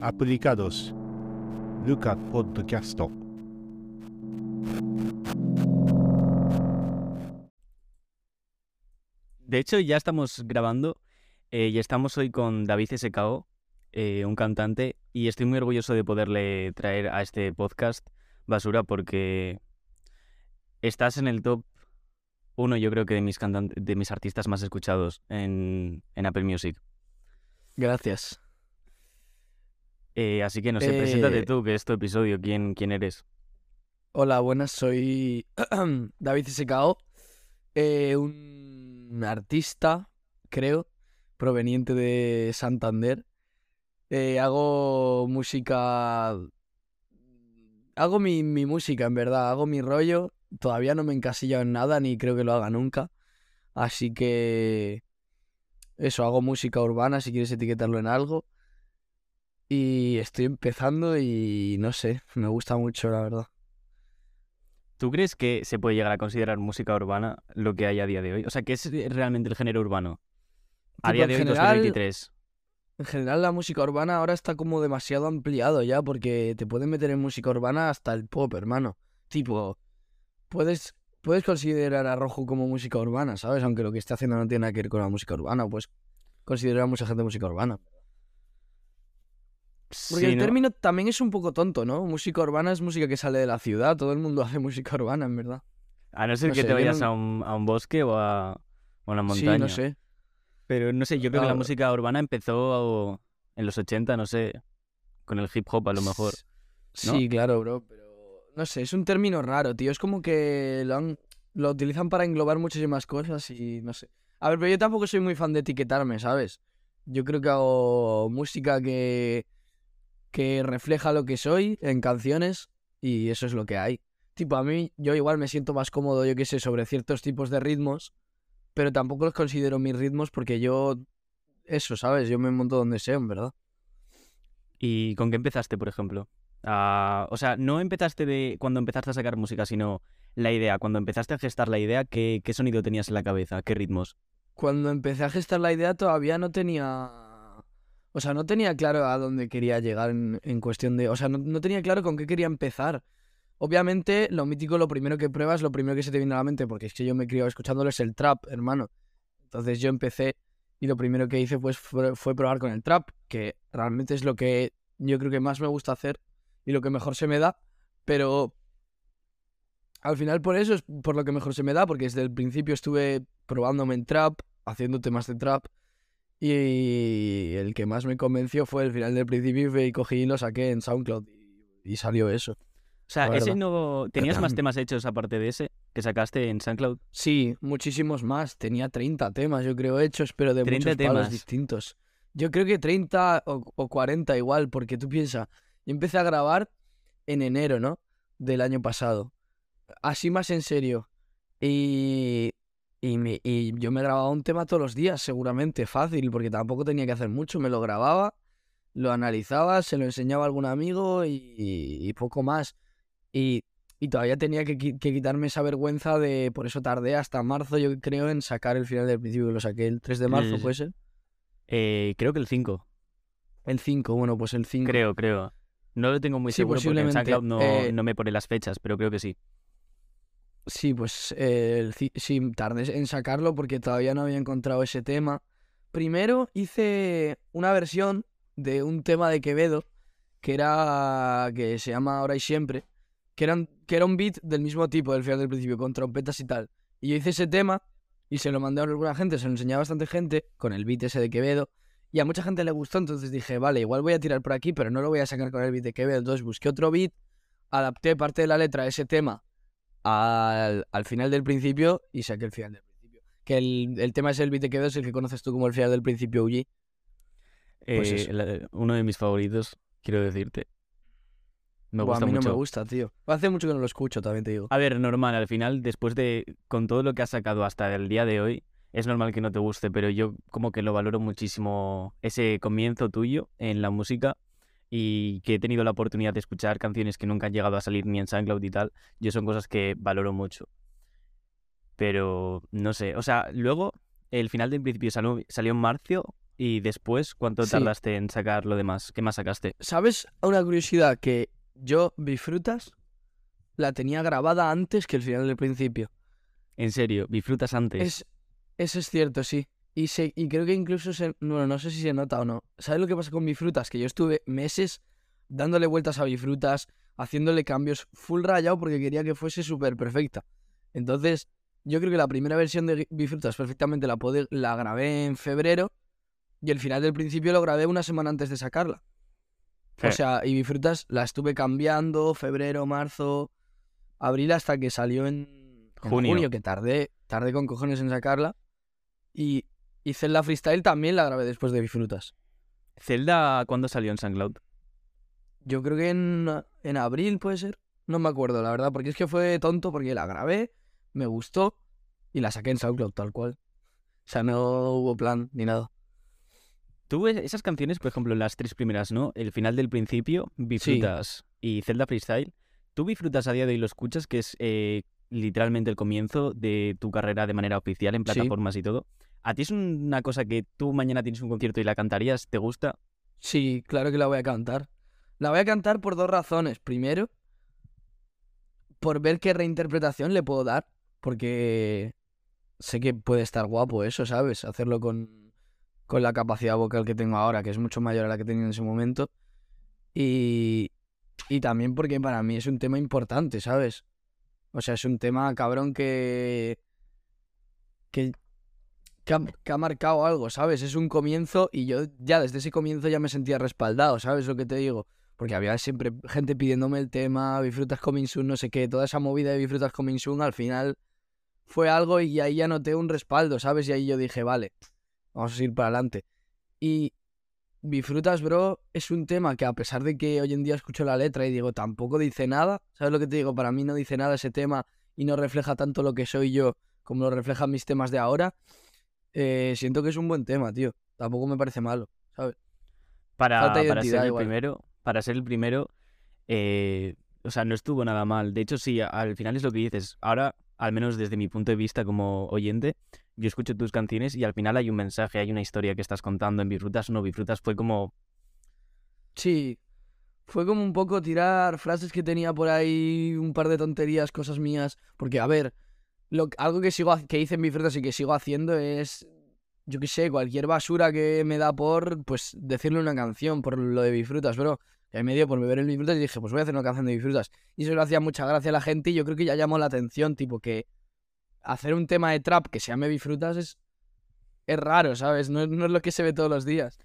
Aplicados. Luca Podcast. De hecho, ya estamos grabando eh, y estamos hoy con David SKO, eh, un cantante, y estoy muy orgulloso de poderle traer a este podcast basura porque estás en el top uno, yo creo que de mis, cantantes, de mis artistas más escuchados en, en Apple Music. Gracias. Eh, así que no sé, preséntate Eh, tú, que es tu episodio, ¿quién, quién eres? Hola, buenas, soy David SKO, eh, un artista, creo, proveniente de Santander. Eh, hago música, hago mi, mi música, en verdad, hago mi rollo. Todavía no me he encasillado en nada, ni creo que lo haga nunca. Así que eso, hago música urbana, si quieres etiquetarlo en algo. Y estoy empezando y no sé, me gusta mucho, la verdad. ¿Tú crees que se puede llegar a considerar música urbana lo que hay a día de hoy? O sea, ¿qué es realmente el género urbano? A día de hoy, general, 2023. En general la música urbana ahora está como demasiado ampliado ya, porque te pueden meter en música urbana hasta el pop, hermano. Tipo, puedes, puedes considerar a Rojo como música urbana, ¿sabes? Aunque lo que esté haciendo no tiene nada que ver con la música urbana, pues considerar a mucha gente música urbana. Porque Sí, el ¿no? término también es un poco tonto, ¿no? Música urbana es música que sale de la ciudad, todo el mundo hace música urbana, en verdad. A no ser no que sé, te vayas no- a, un, a un bosque o a, una montaña. Sí, no sé. Pero no sé, yo creo que la música urbana empezó en los 80, no sé, con el hip hop a lo mejor. ¿no? Sí, claro, bro, pero no sé, es un término raro, tío. Es como que lo, han- lo utilizan para englobar muchísimas cosas y no sé. A ver, pero yo tampoco soy muy fan de etiquetarme, ¿sabes? Yo creo que hago música que, que refleja lo que soy en canciones y eso es lo que hay. Tipo, a mí, yo igual me siento más cómodo, yo qué sé, sobre ciertos tipos de ritmos, pero tampoco los considero mis ritmos porque yo, eso, ¿sabes? Yo me monto donde sea, en verdad. ¿Y con qué empezaste, por ejemplo? Ah, o sea, no empezaste de cuando empezaste a sacar música, sino la idea. Cuando empezaste a gestar la idea, ¿qué, sonido tenías en la cabeza? ¿Qué ritmos? cuando empecé a gestar la idea todavía no tenía... O sea, no tenía claro a dónde quería llegar en, cuestión de... O sea, no, tenía claro con qué quería empezar. Obviamente, lo mítico, lo primero que pruebas, lo primero que se te viene a la mente, porque es que yo me he criado escuchándolo, es el trap, hermano. Entonces yo empecé y lo primero que hice pues, fue, fue probar con el trap, que realmente es lo que yo creo que más me gusta hacer y lo que mejor se me da, pero al final por eso es por lo que mejor se me da, porque desde el principio estuve probándome en trap, haciendo temas de trap, y el que más me convenció fue el final del principio y cogí y lo saqué en SoundCloud y, y salió eso. O sea, ese no... ¿Tenías más temas hechos aparte de ese que sacaste en SoundCloud? Sí, muchísimos más. Tenía 30 temas, yo creo, hechos, pero de 30 muchos palos temas. distintos. Yo creo que 30 o, o 40 igual, porque tú piensas, yo empecé a grabar en enero, ¿no? Del año pasado. Así más en serio. Y, y, me- y yo me grababa un tema todos los días, seguramente, fácil, porque tampoco tenía que hacer mucho. Me lo grababa, lo analizaba, se lo enseñaba a algún amigo y, y poco más. Y, y todavía tenía que, que quitarme esa vergüenza de... Por eso tardé hasta marzo, yo creo, en sacar el final del principio, que lo saqué el 3 de marzo, ¿puede ser? Eh, creo que el 5. El 5, bueno, pues el 5. Creo, creo. No lo tengo muy Sí, seguro porque en SoundCloud no, eh, no me pone las fechas, pero creo que sí. Sí, pues eh, el sí, tardé en sacarlo porque todavía no había encontrado ese tema. Primero hice una versión de un tema de Quevedo que era que se llama Ahora y Siempre, que era, un- que era un beat del mismo tipo del final del principio, con trompetas y tal. Y yo hice ese tema y se lo mandé a alguna gente, se lo enseñé a bastante gente con el beat ese de Quevedo. Y a mucha gente le gustó, entonces dije, vale, igual voy a tirar por aquí, pero no lo voy a sacar con el beat de Quevedo. Entonces busqué otro beat, adapté parte de la letra a ese tema al, al final del principio y saqué el final del principio. Que el, el tema es el beat de Quevedo, es el que conoces tú como el final del principio UG. pues Eh, la- uno de mis favoritos, quiero decirte. Me Buah, gusta a mí mucho. no me gusta, tío. Hace mucho que no lo escucho, también te digo. A ver, normal, al final, después de, con todo lo que has sacado hasta el día de hoy, es normal que no te guste, pero yo como que lo valoro muchísimo ese comienzo tuyo en la música y que he tenido la oportunidad de escuchar canciones que nunca han llegado a salir ni en SoundCloud y tal, yo son cosas que valoro mucho. Pero, no sé, o sea, luego el final del principio salió, salió en marzo y después, ¿cuánto Sí. tardaste en sacar lo demás? ¿Qué más sacaste? ¿Sabes una curiosidad? Que yo, Bifrutas, la tenía grabada antes que el final del principio. En serio, disfrutas antes. Es, eso es cierto, sí. Y, se, y creo que incluso se... Bueno, no sé si se nota o no. ¿Sabes lo que pasa con Bifrutas? Que yo estuve meses dándole vueltas a Bifrutas, haciéndole cambios full rayado porque quería que fuese súper perfecta. Entonces, yo creo que la primera versión de Bifrutas perfectamente la, pude- la grabé en febrero y el final del principio lo grabé una semana antes de sacarla. O sea, y Bifrutas la estuve cambiando febrero, marzo, abril hasta que salió en, en Junio. junio. que tardé, tardé con cojones en sacarla. Y hice la freestyle también la grabé después de Bifrutas. ¿Zelda cuándo salió en SoundCloud? Yo creo que en, en abril puede ser. No me acuerdo, la verdad, porque es que fue tonto porque la grabé, me gustó y la saqué en SoundCloud tal cual. O sea, no hubo plan ni nada. Tú e- esas canciones, por ejemplo, las tres primeras, ¿no? El final del principio, Bifrutas y Zelda Freestyle. ¿Tú Bifrutas a día de hoy lo escuchas, que es eh, literalmente el comienzo de tu carrera de manera oficial en Sí. plataformas y todo? ¿A ti es una cosa que tú mañana tienes un concierto y la cantarías? ¿Te gusta? Sí, claro que la voy a cantar. La voy a cantar por dos razones. Primero, por ver qué reinterpretación le puedo dar, porque sé que puede estar guapo eso, ¿sabes? Hacerlo con, con la capacidad vocal que tengo ahora, que es mucho mayor a la que tenía en ese momento. Y, y también porque para mí es un tema importante, ¿sabes? O sea, es un tema cabrón que... que que ha, marcado algo, ¿sabes? Es un comienzo y yo ya desde ese comienzo ya me sentía respaldado, ¿sabes lo que te digo? Porque había siempre gente pidiéndome el tema, Bifrutas Coming Soon, no sé qué, toda esa movida de Bifrutas Coming Soon al final fue algo y ahí ya noté un respaldo, ¿sabes? Y ahí yo dije, vale, vamos a ir para adelante. Y Bifrutas, bro, es un tema que a pesar de que hoy en día escucho la letra y digo, tampoco dice nada, ¿sabes lo que te digo? Para mí no dice nada ese tema y no refleja tanto lo que soy yo como lo reflejan mis temas de ahora. Eh, siento que es un buen tema, tío. Tampoco me parece malo, ¿sabes? Para, para ser el igual. primero, para ser el primero, eh, o sea, no estuvo nada mal. De hecho, sí, al final es lo que dices. Ahora, al menos desde mi punto de vista como oyente, yo escucho tus canciones y al final hay un mensaje, hay una historia que estás contando. En Bifrutas no, Bifrutas fue como, Sí, fue como un poco tirar frases que tenía por ahí, un par de tonterías, cosas mías. Porque, a ver, lo, algo que sigo que hice en Bifrutas y que sigo haciendo es, yo qué sé, cualquier basura que me da por, pues, decirle una canción por lo de Bifrutas, bro. Y ahí me dio por beber el Bifrutas y dije, pues voy a hacer una canción de Bifrutas. Y eso le hacía mucha gracia a la gente y yo creo que ya llamó la atención, tipo que hacer un tema de trap que se llame Bifrutas es, es raro, ¿sabes? No, es- no es lo que se ve todos los días.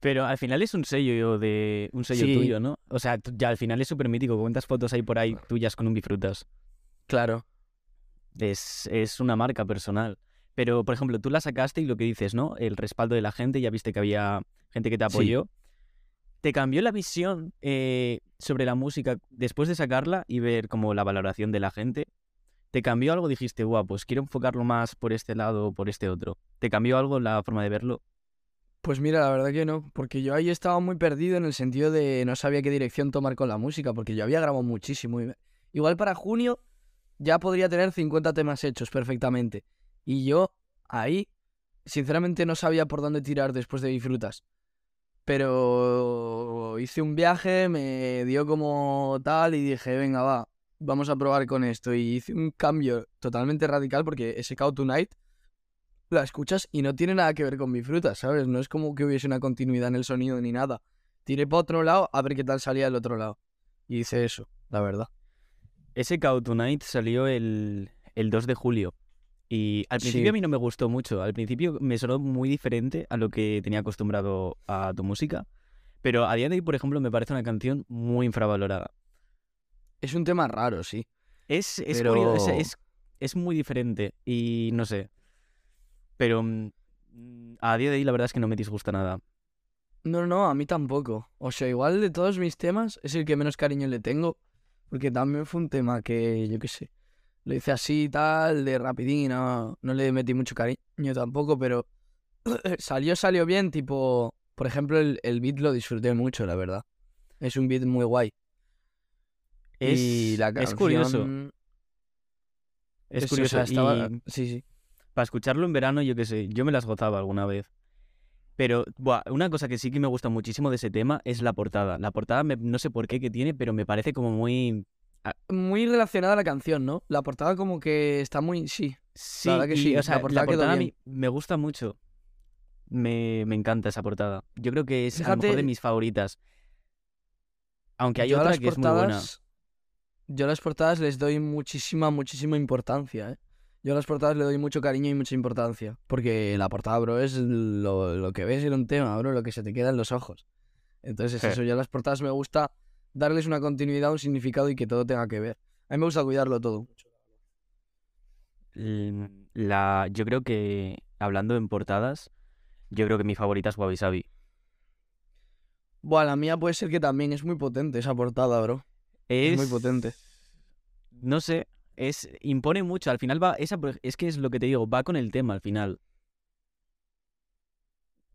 Pero al final es un sello de un sello Sí. tuyo, ¿no? O sea, ya al final es súper mítico. ¿Cuántas fotos hay por ahí tuyas con un Bifrutas? Claro. Es, es una marca personal. Pero, por ejemplo, tú la sacaste y lo que dices, ¿no? El respaldo de la gente, ya viste que había gente que te Sí. apoyó. ¿Te cambió la visión eh, sobre la música después de sacarla y ver como la valoración de la gente? ¿Te cambió algo? Dijiste, guau, pues quiero enfocarlo más por este lado o por este otro. ¿Te cambió algo la forma de verlo? Pues mira, la verdad que no, porque yo ahí estaba muy perdido en el sentido de no sabía qué dirección tomar con la música, porque yo había grabado muchísimo. Igual para junio ya podría tener 50 temas hechos perfectamente. Y yo ahí, sinceramente, no sabía por dónde tirar después de Bifrutas. Pero hice un viaje, me dio como tal y dije, venga, va, vamos a probar con esto. Y hice un cambio totalmente radical porque ese Cow Tonight la escuchas y no tiene nada que ver con Bifrutas, ¿sabes? No es como que hubiese una continuidad en el sonido ni nada. Tiré para otro lado a ver qué tal salía el otro lado. Y hice eso, la verdad. Ese Cow Tonight salió el, el 2 de julio. Y al principio Sí. a mí no me gustó mucho. Al principio me sonó muy diferente a lo que tenía acostumbrado a tu música. Pero a día de hoy, por ejemplo, me parece una canción muy infravalorada. Es un tema raro, sí. Es, es, Pero- curio- es, es- es muy diferente y no sé. Pero mm, a día de hoy la verdad es que no me disgusta nada. No, no, a mí tampoco. O sea, igual de todos mis temas es el que menos cariño le tengo. Porque también fue un tema que, yo qué sé, lo hice así y tal, de rapidín, y no, no le metí mucho cariño tampoco, pero salió, salió bien, tipo, por ejemplo, el, el beat lo disfruté mucho, la verdad. Es un beat muy guay. Es, y la es curioso. canción- Es o curioso. sea, estaba- y- Sí, sí. Para escucharlo en verano, yo qué sé, yo me las gozaba alguna vez. Pero, buah, una cosa que sí que me gusta muchísimo de ese tema es la portada. La portada, me- no sé por qué que tiene, pero me parece como muy... Muy relacionada a la canción, ¿no? La portada como que está muy... Sí. Sí, verdad que y, sí, o la sea, la portada a mí me gusta mucho. Me, me encanta esa portada. Yo creo que es a lo mejor de Fíjate- mis favoritas. Aunque hay otra que es muy buena. Yo a las portadas les doy muchísima, muchísima importancia, ¿eh? Yo a las portadas le doy mucho cariño y mucha importancia. Porque la portada, bro, es lo, lo que ves en un tema, bro, lo que se te queda en los ojos. Entonces, eso, yo a las portadas me gusta darles una continuidad, un significado y que todo tenga que ver. A mí me gusta cuidarlo todo. L- La, yo creo que, hablando en portadas, yo creo que mi favorita es Wabi Sabi. Buah, la mía puede ser que también es muy potente esa portada, bro. Es muy potente. No sé, es impone mucho. Al final va, esa es que es lo que te digo, va con el tema al final.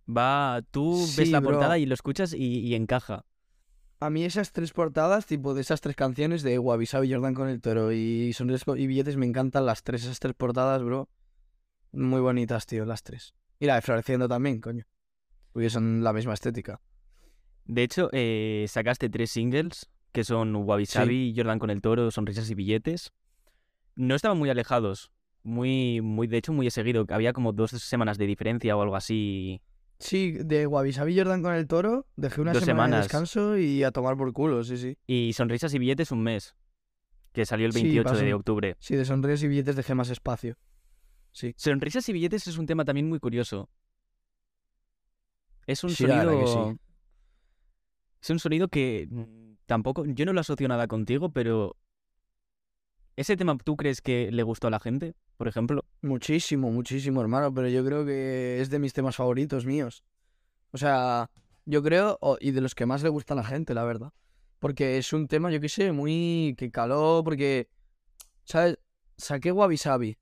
Va, tú ves la bro. portada y lo escuchas y, y encaja. A mí esas tres portadas, tipo de esas tres canciones de Wabi Sabi, Jordan con el toro y Sonrisas y Billetes, me encantan las tres. Esas tres portadas, bro. Muy bonitas, tío, las tres. Y la de Floreciendo también, coño. Porque son la misma estética. De hecho, eh, sacaste tres singles, que son Wabi Sí. Sabi, Jordan con el toro, Sonrisas y billetes. No estaban muy alejados. Muy, muy, de hecho, muy seguido. Había como dos semanas de diferencia o algo así. Sí, de Wabi Sabi, Jordan con el toro, dejé una Dos semana de descanso y a tomar por culo, sí, sí. Y Sonrisas y billetes un mes, que salió el Sí, 28 de octubre. Sí, de Sonríes y Billetes dejé más espacio. Sí. Sonrisas y billetes es un tema también muy curioso. Es un Sí, sonido. sí. Es un sonido que mm, tampoco. Yo no lo asocio nada contigo, pero. ¿Ese tema tú crees que le gustó a la gente, por ejemplo? Muchísimo, muchísimo, hermano, pero yo creo que es de mis temas favoritos míos. O sea, yo creo, y de los que más le gusta a la gente, la verdad. Porque es un tema, yo qué sé, muy que caló, porque, ¿sabes? Saqué Wabi Sabi.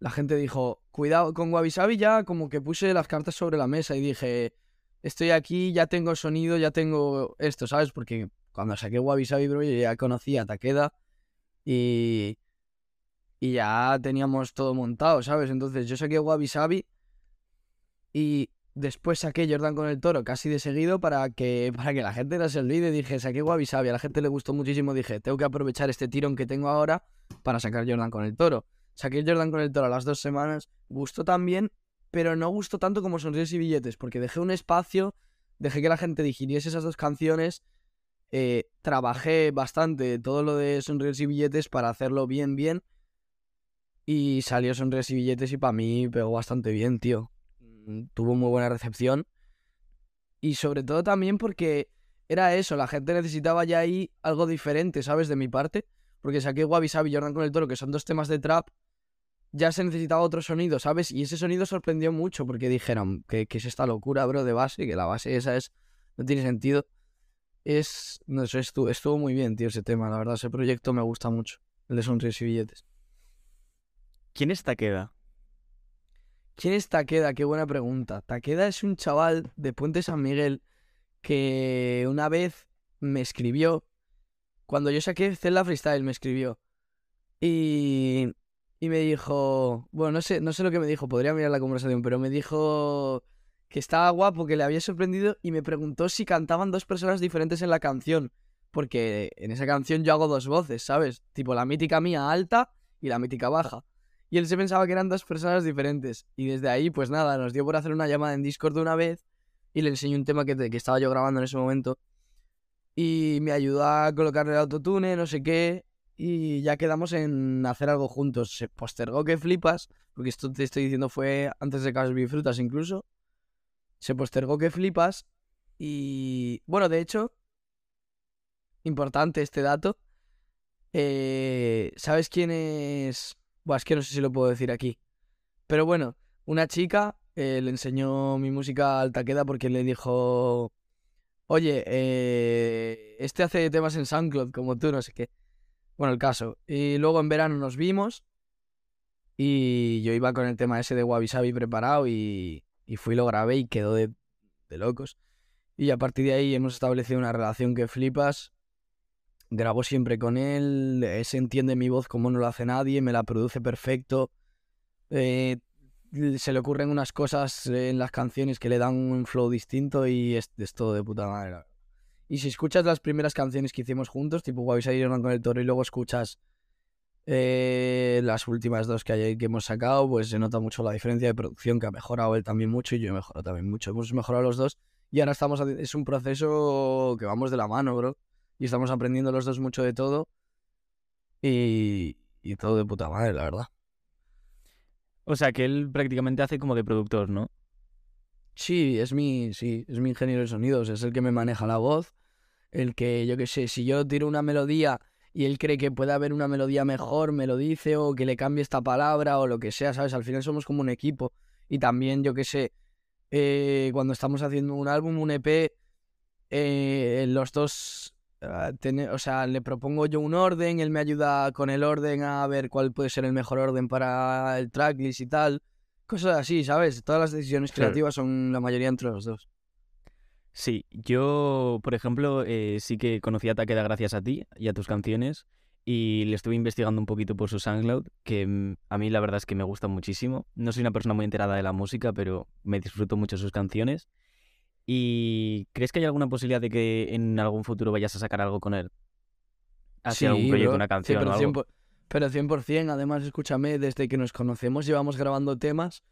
La gente dijo, cuidado, con Wabi Sabi ya como que puse las cartas sobre la mesa y dije, estoy aquí, ya tengo sonido, ya tengo esto, ¿sabes? Porque cuando saqué Wabi Sabi, bro, yo ya conocía a Takeda y, y ya teníamos todo montado, ¿sabes? Entonces yo saqué Wabi Sabi y después saqué Jordan con el toro casi de seguido para que, para que la gente no se olvide. Dije, saqué Wabi Sabi, a la gente le gustó muchísimo. Dije, tengo que aprovechar este tirón que tengo ahora para sacar Jordan con el toro. Saqué Jordan con el toro a las dos semanas, gustó también, pero no gustó tanto como Sonríes y Billetes, porque dejé un espacio, dejé que la gente digiriese esas dos canciones. Eh, trabajé bastante todo lo de Sonríes y Billetes para hacerlo bien, bien. Y salió Sonríes y Billetes y para mí pegó bastante bien, tío. Mm, Tuvo muy buena recepción. Y sobre todo también porque era eso, la gente necesitaba ya ahí algo diferente, ¿sabes? De mi parte. Porque saqué Wabi Sabi y Jordan con el Toro, que son dos temas de trap. Ya se necesitaba otro sonido, ¿sabes? Y ese sonido sorprendió mucho porque dijeron, ¿qué, qué es esta locura, bro, de base? Que la base esa es... No tiene sentido. Es... No sé, estuvo, estuvo muy bien, tío, ese tema. La verdad, ese proyecto me gusta mucho. El de Sonríes y Billetes. ¿Quién es Takeda? ¿Quién es Takeda? Qué buena pregunta. Takeda es un chaval de Puente San Miguel que una vez me escribió. Cuando yo saqué Zelda Freestyle me escribió. Y, y me dijo. Bueno, no sé, no sé lo que me dijo, podría mirar la conversación, pero me dijo que estaba guapo, que le había sorprendido y me preguntó si cantaban dos personas diferentes en la canción. Porque en esa canción yo hago dos voces, ¿sabes? Tipo la mítica mía alta y la mítica baja. Y él se pensaba que eran dos personas diferentes. Y desde ahí, pues nada, nos dio por hacer una llamada en Discord una vez y le enseñé un tema que, que estaba yo grabando en ese momento. Y me ayudó a colocarle el autotune, no sé qué. Y ya quedamos en hacer algo juntos. Se postergó que flipas, porque esto te estoy diciendo fue antes de Casby Frutas incluso. Se postergó que flipas. Y bueno, de hecho, importante este dato. Eh, ¿Sabes quién es? Buah, es que no sé si lo puedo decir aquí. Pero bueno, una chica eh, le enseñó mi música al Taqueda porque le dijo, oye, eh, este hace temas en SoundCloud como tú, no sé qué. Bueno, el caso. Y luego en verano nos vimos y yo iba con el tema ese de Wabi Sabi preparado y, y fui, lo grabé y quedó de, de locos. Y a partir de ahí hemos establecido una relación que flipas. Grabo siempre con él, se entiende mi voz como no lo hace nadie, me la produce perfecto. Eh, se le ocurren unas cosas en las canciones que le dan un flow distinto y es, es todo de puta madre. Y si escuchas las primeras canciones que hicimos juntos, tipo Guavis Iron con el toro, y luego escuchas eh, las últimas dos que, hay, que hemos sacado, pues se nota mucho la diferencia de producción que ha mejorado él también mucho y yo he mejorado también mucho. Hemos mejorado los dos y ahora estamos, es un proceso que vamos de la mano, bro. Y estamos aprendiendo los dos mucho de todo y, y todo de puta madre, la verdad. O sea, que él prácticamente hace como de productor, ¿no? Sí, es mi, sí, es mi ingeniero de sonidos, es el que me maneja la voz, el que, yo qué sé, si yo tiro una melodía y él cree que puede haber una melodía mejor, me lo dice, o que le cambie esta palabra, o lo que sea, ¿sabes? Al final somos como un equipo. Y también, yo qué sé, eh, cuando estamos haciendo un álbum, un EP, eh, los dos, ah, o sea, le propongo yo un orden, él me ayuda con el orden a ver cuál puede ser el mejor orden para el tracklist y tal. Cosas así, ¿sabes? Todas las decisiones creativas son la mayoría entre los dos. Sí, yo, por ejemplo, eh, sí que conocí a Takeda gracias a ti y a tus canciones y le estuve investigando un poquito por su SoundCloud, que mm, a mí la verdad es que me gusta muchísimo. No soy una persona muy enterada de la música, pero me disfruto mucho sus canciones. ¿Y crees que hay alguna posibilidad de que en algún futuro vayas a sacar algo con él? Hacia algún proyecto, bro. una Sí, canción pero o algo. 100%, pero 100%, además, escúchame, desde que nos conocemos llevamos grabando temas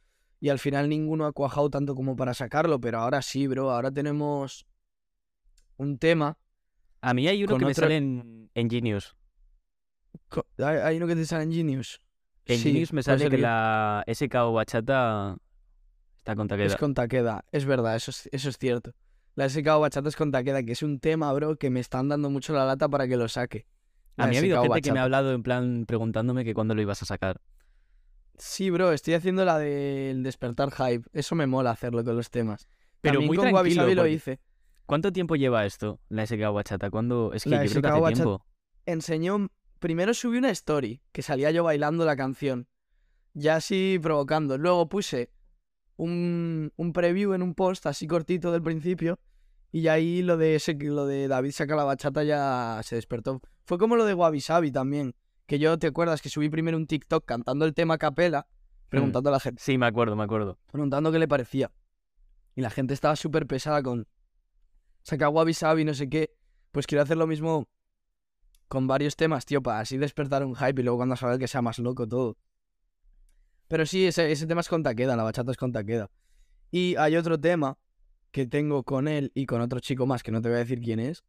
y al final ninguno ha cuajado tanto como para sacarlo, pero ahora sí, bro, ahora tenemos un tema. A mí hay uno que me sale en, en Genius. Hay, hay uno que te sale en Genius. En Sí, Genius me sale que la SKO Bachata está con Takeda. Es con Takeda, es verdad, eso es, eso es cierto. La SKO Bachata es con Takeda, que es un tema, bro, que me están dando mucho la lata para que lo saque. A mí ha habido gente que me ha hablado en plan preguntándome que cuándo lo ibas a sacar. Sí, bro, estoy haciendo la del despertar hype. Eso me mola hacerlo con los temas. Pero También muy con Wabi Sabi lo hice. ¿Cuánto tiempo lleva esto, la SK Bachata? ¿Cuándo? Es que La yo creo que hace tiempo. enseñó. Primero subí una story que salía yo bailando la canción. Ya así provocando. Luego puse un, un preview en un post así cortito del principio. Y ahí lo de ese, lo de David saca la bachata ya se despertó. Fue como lo de Wabi Sabi también. Que yo te acuerdas que subí primero un TikTok cantando el tema a capela, preguntando a la gente, Sí, me acuerdo, me acuerdo. preguntando qué le parecía. Y la gente estaba súper pesada con saca Wabi Sabi, no sé qué. Pues quiero hacer lo mismo con varios temas, tío, para así despertar un hype y luego cuando salga que sea más loco todo. Pero sí, ese, ese tema es con Takeda, la bachata es con Takeda. Y hay otro tema que tengo con él y con otro chico más, que no te voy a decir quién es,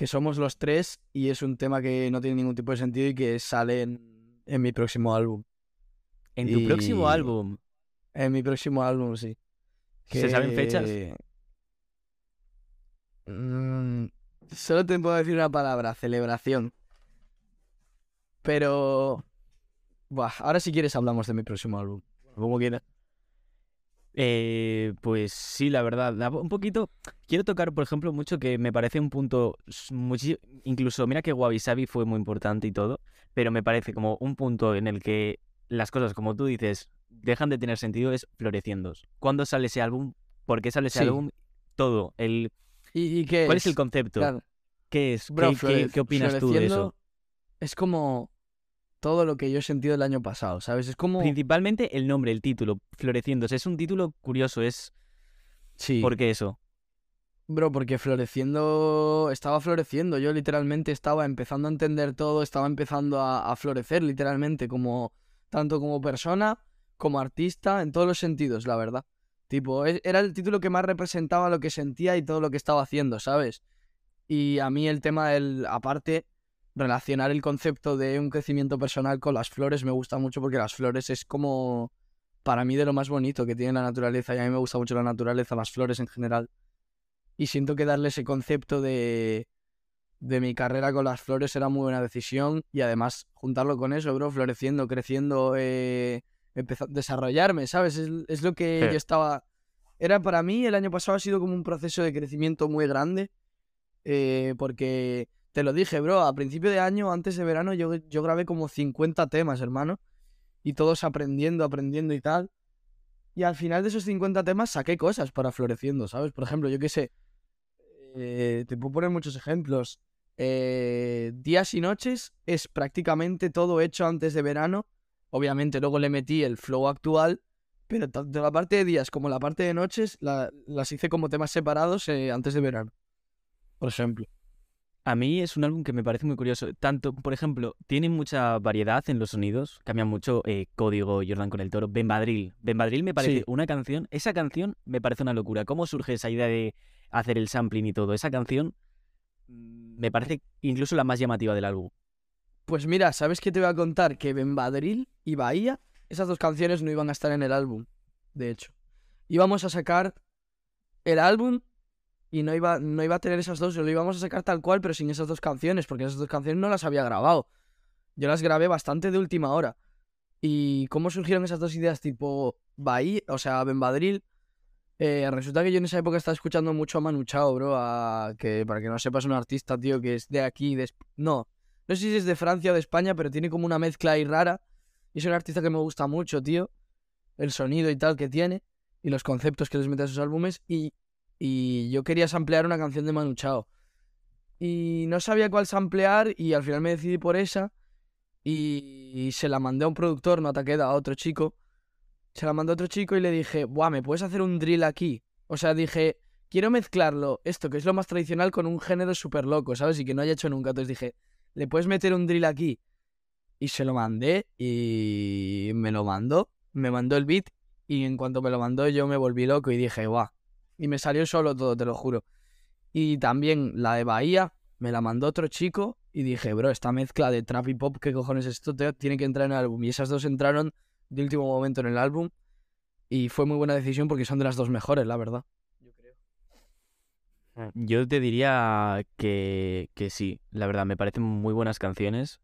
que somos los tres y es un tema que no tiene ningún tipo de sentido y que sale en, en mi próximo álbum. En tu próximo álbum, En mi próximo álbum, sí. ¿se saben fechas? Mm, solo te puedo decir una palabra, celebración. Pero... Buah, ahora si quieres hablamos de mi próximo álbum. Como quieras. Eh, pues sí, la verdad. da Un poquito. Quiero tocar, por ejemplo, mucho que me parece un punto. Incluso, mira que Wabi Sabi fue muy importante y todo. Pero me parece como un punto en el que las cosas, como tú dices, dejan de tener sentido es floreciendo. ¿Cuándo sale ese álbum? ¿Por qué sale ese Sí. álbum? Todo. El, ¿Y, y qué ¿Cuál es el concepto? Claro. ¿Qué es? Bro, ¿Qué, qué- flore- qué opinas tú de eso? Es como todo lo que yo he sentido el año pasado, ¿sabes? Es como... Principalmente el nombre, el título, Floreciéndose. Es un título curioso, es... Sí. ¿Por qué eso? Bro, porque floreciendo, estaba floreciendo, yo literalmente estaba empezando a entender todo, estaba empezando a, a florecer literalmente, como tanto como persona, como artista, en todos los sentidos, la verdad. Tipo, e- era el título que más representaba lo que sentía y todo lo que estaba haciendo, ¿sabes? Y a mí el tema del, aparte, relacionar el concepto de un crecimiento personal con las flores me gusta mucho porque las flores es como, para mí, de lo más bonito que tiene la naturaleza y a mí me gusta mucho la naturaleza, las flores en general. Y siento que darle ese concepto de, de mi carrera con las flores era muy buena decisión. Y además, juntarlo con eso, bro, floreciendo, creciendo, eh, empezar desarrollarme, ¿sabes? Es, es lo que Sí. yo estaba. Era para mí, el año pasado ha sido como un proceso de crecimiento muy grande. eh, porque te lo dije, bro, a principio de año, antes de verano, yo, grabé como 50 temas, hermano. Y todos aprendiendo, aprendiendo y tal. Y al final de esos 50 temas saqué cosas para Floreciendo, ¿sabes? Por ejemplo, yo qué sé. eh, te puedo poner muchos ejemplos. Eh, días y noches es prácticamente todo hecho antes de verano. Obviamente luego le metí el flow actual, pero tanto la parte de días como la parte de noches la- las hice como temas separados eh, antes de verano. Por ejemplo. A mí es un álbum que me parece muy curioso. Tanto, por ejemplo, tiene mucha variedad en los sonidos. Cambian mucho eh, Código, Jordan con el Toro, Ben Badril. Ben Badril me parece Sí. una canción. Esa canción me parece una locura. ¿Cómo surge esa idea de hacer el sampling y todo? Esa canción mm, me parece incluso la más llamativa del álbum. Pues mira, ¿sabes qué te voy a contar? Que Bembadril y Bahía, esas dos canciones no iban a estar en el álbum, de hecho. Íbamos a sacar el álbum y no iba, no iba a tener esas dos, lo íbamos a sacar tal cual, pero sin esas dos canciones, porque esas dos canciones no las había grabado. Yo las grabé bastante de última hora. ¿Y cómo surgieron esas dos ideas? Tipo, Bahía, o sea, Bembadril. Eh, resulta que yo en esa época estaba escuchando mucho a Manu Chao, bro, a- que para que no sepas, un artista, tío, que es de aquí, de... No, no sé si es de Francia o de España, pero tiene como una mezcla ahí rara. Y es un artista que me gusta mucho, tío. El sonido y tal que tiene. Y los conceptos que les mete a sus álbumes. Y, y yo quería samplear una canción de Manu Chao. Y no sabía cuál samplear. Y al final me decidí por esa. Y, se la mandé a un productor, no a Takeda, a otro chico. Se la mandé a otro chico y le dije, Buah, ¿me puedes hacer un drill aquí? O sea, dije, quiero mezclarlo, esto que es lo más tradicional, con un género súper loco, ¿sabes? Y que no haya hecho nunca. Entonces dije, ¿le puedes meter un drill aquí? Y se lo mandé y me lo mandó, me mandó el beat y en cuanto me lo mandó yo me volví loco y dije, guau. Y me salió solo todo, te lo juro. Y también la de Bahía me la mandó otro chico y dije, bro, esta mezcla de trap y pop, ¿qué cojones es esto? Tiene que entrar en el álbum. Y esas dos entraron de último momento en el álbum y fue muy buena decisión porque son de las dos mejores, la verdad. Yo creo. Yo te diría que, que sí, la verdad, me parecen muy buenas canciones.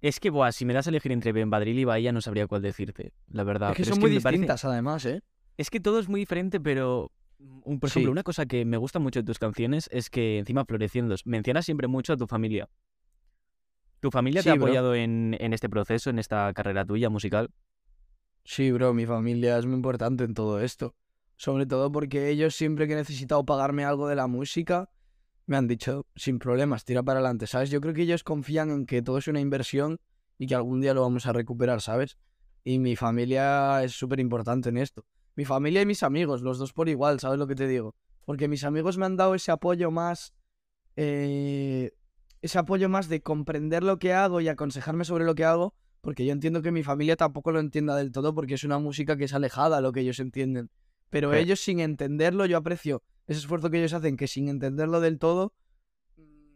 Es que, buah, si me das a elegir entre Ben Badril y Bahía, no sabría cuál decirte, la verdad. es que Pero son muy me parece- distintas además, ¿eh? Es que todo es muy diferente, pero. Un- por Sí. ejemplo, una cosa que me gusta mucho de tus canciones es que encima floreciendo mencionas siempre mucho a tu familia. ¿Tu familia te ha apoyado en, en este proceso, en esta carrera tuya musical? Sí, bro, mi familia es muy importante en todo esto. Sobre todo porque ellos siempre que he necesitado pagarme algo de la música, me han dicho, sin problemas, tira para adelante, ¿sabes? Yo creo que ellos confían en que todo es una inversión y que algún día lo vamos a recuperar, ¿sabes? Y mi familia es súper importante en esto. Mi familia y mis amigos, los dos por igual, ¿sabes lo que te digo? Porque mis amigos me han dado ese apoyo más... eh, ese apoyo más de comprender lo que hago y aconsejarme sobre lo que hago, porque yo entiendo que mi familia tampoco lo entienda del todo porque es una música que es alejada a lo que ellos entienden. Pero Sí. ellos sin entenderlo, yo aprecio ese esfuerzo que ellos hacen, que sin entenderlo del todo,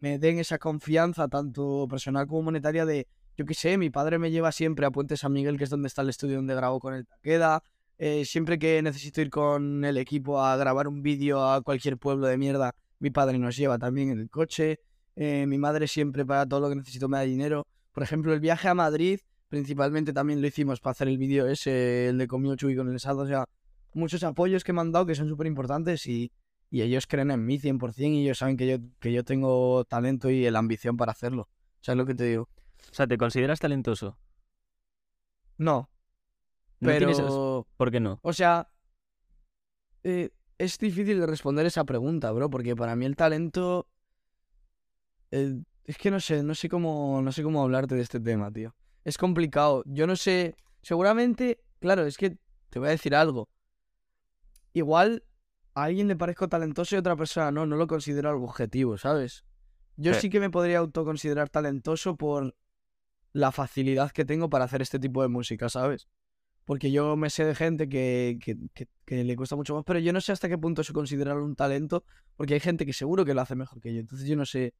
me den esa confianza, tanto personal como monetaria, de, yo qué sé, mi padre me lleva siempre a Puente San Miguel, que es donde está el estudio donde grabo con el Taqueda. Eh, siempre que necesito ir con el equipo a grabar un vídeo a cualquier pueblo de mierda, mi padre nos lleva también en el coche. eh, mi madre siempre para todo lo que necesito me da dinero. Por ejemplo, el viaje a Madrid, principalmente también lo hicimos para hacer el vídeo ese, el de Comió Chuy con el SAD. O sea, muchos apoyos que me han dado que son súper importantes y, y ellos creen en mí 100% y ellos saben que yo, que yo tengo talento y la ambición para hacerlo. ¿Sabes lo que te digo? O sea, ¿te consideras talentoso? No, ¿No pero... tienes ¿Por qué no? O sea, eh, es difícil de responder esa pregunta, bro, porque para mí el talento... eh, es que no sé, no sé cómo, no sé cómo hablarte de este tema, tío. Es complicado. Yo no sé. Seguramente, claro, es que te voy a decir algo. Igual a alguien le parezco talentoso y a otra persona no, no lo considero algo objetivo, ¿sabes? Yo Sí. sí que me podría autoconsiderar talentoso por la facilidad que tengo para hacer este tipo de música, ¿sabes? Porque yo me sé de gente que, que, que- que le cuesta mucho más, pero yo no sé hasta qué punto se considera un talento, porque hay gente que seguro que lo hace mejor que yo. Entonces yo no sé,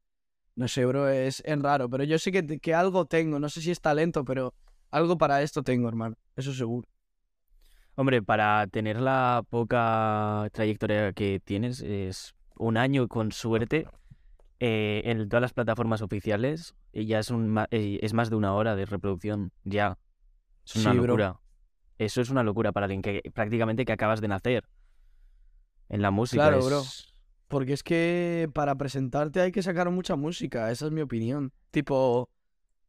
no sé, bro, es, es raro, pero yo sé que, que algo tengo, no sé si es talento, pero algo para esto tengo, hermano, eso seguro. Hombre, para tener la poca trayectoria que tienes, es un año con suerte eh, en todas las plataformas oficiales y ya es, un, eh, es más de una hora de reproducción, ya. Es una Sí, bro. Eso es una locura para alguien que prácticamente que acabas de nacer en la música. Claro, bro. Porque es que para presentarte hay que sacar mucha música, esa es mi opinión. Tipo,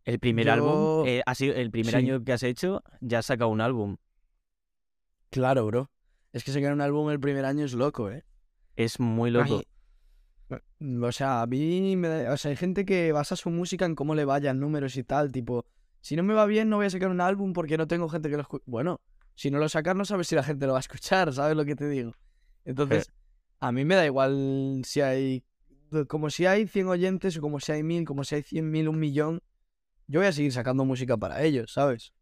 El primer Yo- álbum, eh, ha sido el primer Sí. año que has hecho, ya has sacado un álbum. claro, bro. Es que sacar un álbum el primer año es loco, ¿eh? Es muy loco. Ay, O sea, a mí me da- O sea, hay gente que basa su música en cómo le vayan números y tal. Tipo, si no me va bien, no voy a sacar un álbum porque no tengo gente que lo escuche. Bueno, Si no lo sacas, no sabes si la gente lo va a escuchar, ¿sabes lo que te digo? Entonces, a mí me da igual si hay. Como si hay 100 oyentes, o como si hay 1000, como si hay 100.000, un millón. Yo voy a seguir sacando música para ellos, ¿sabes?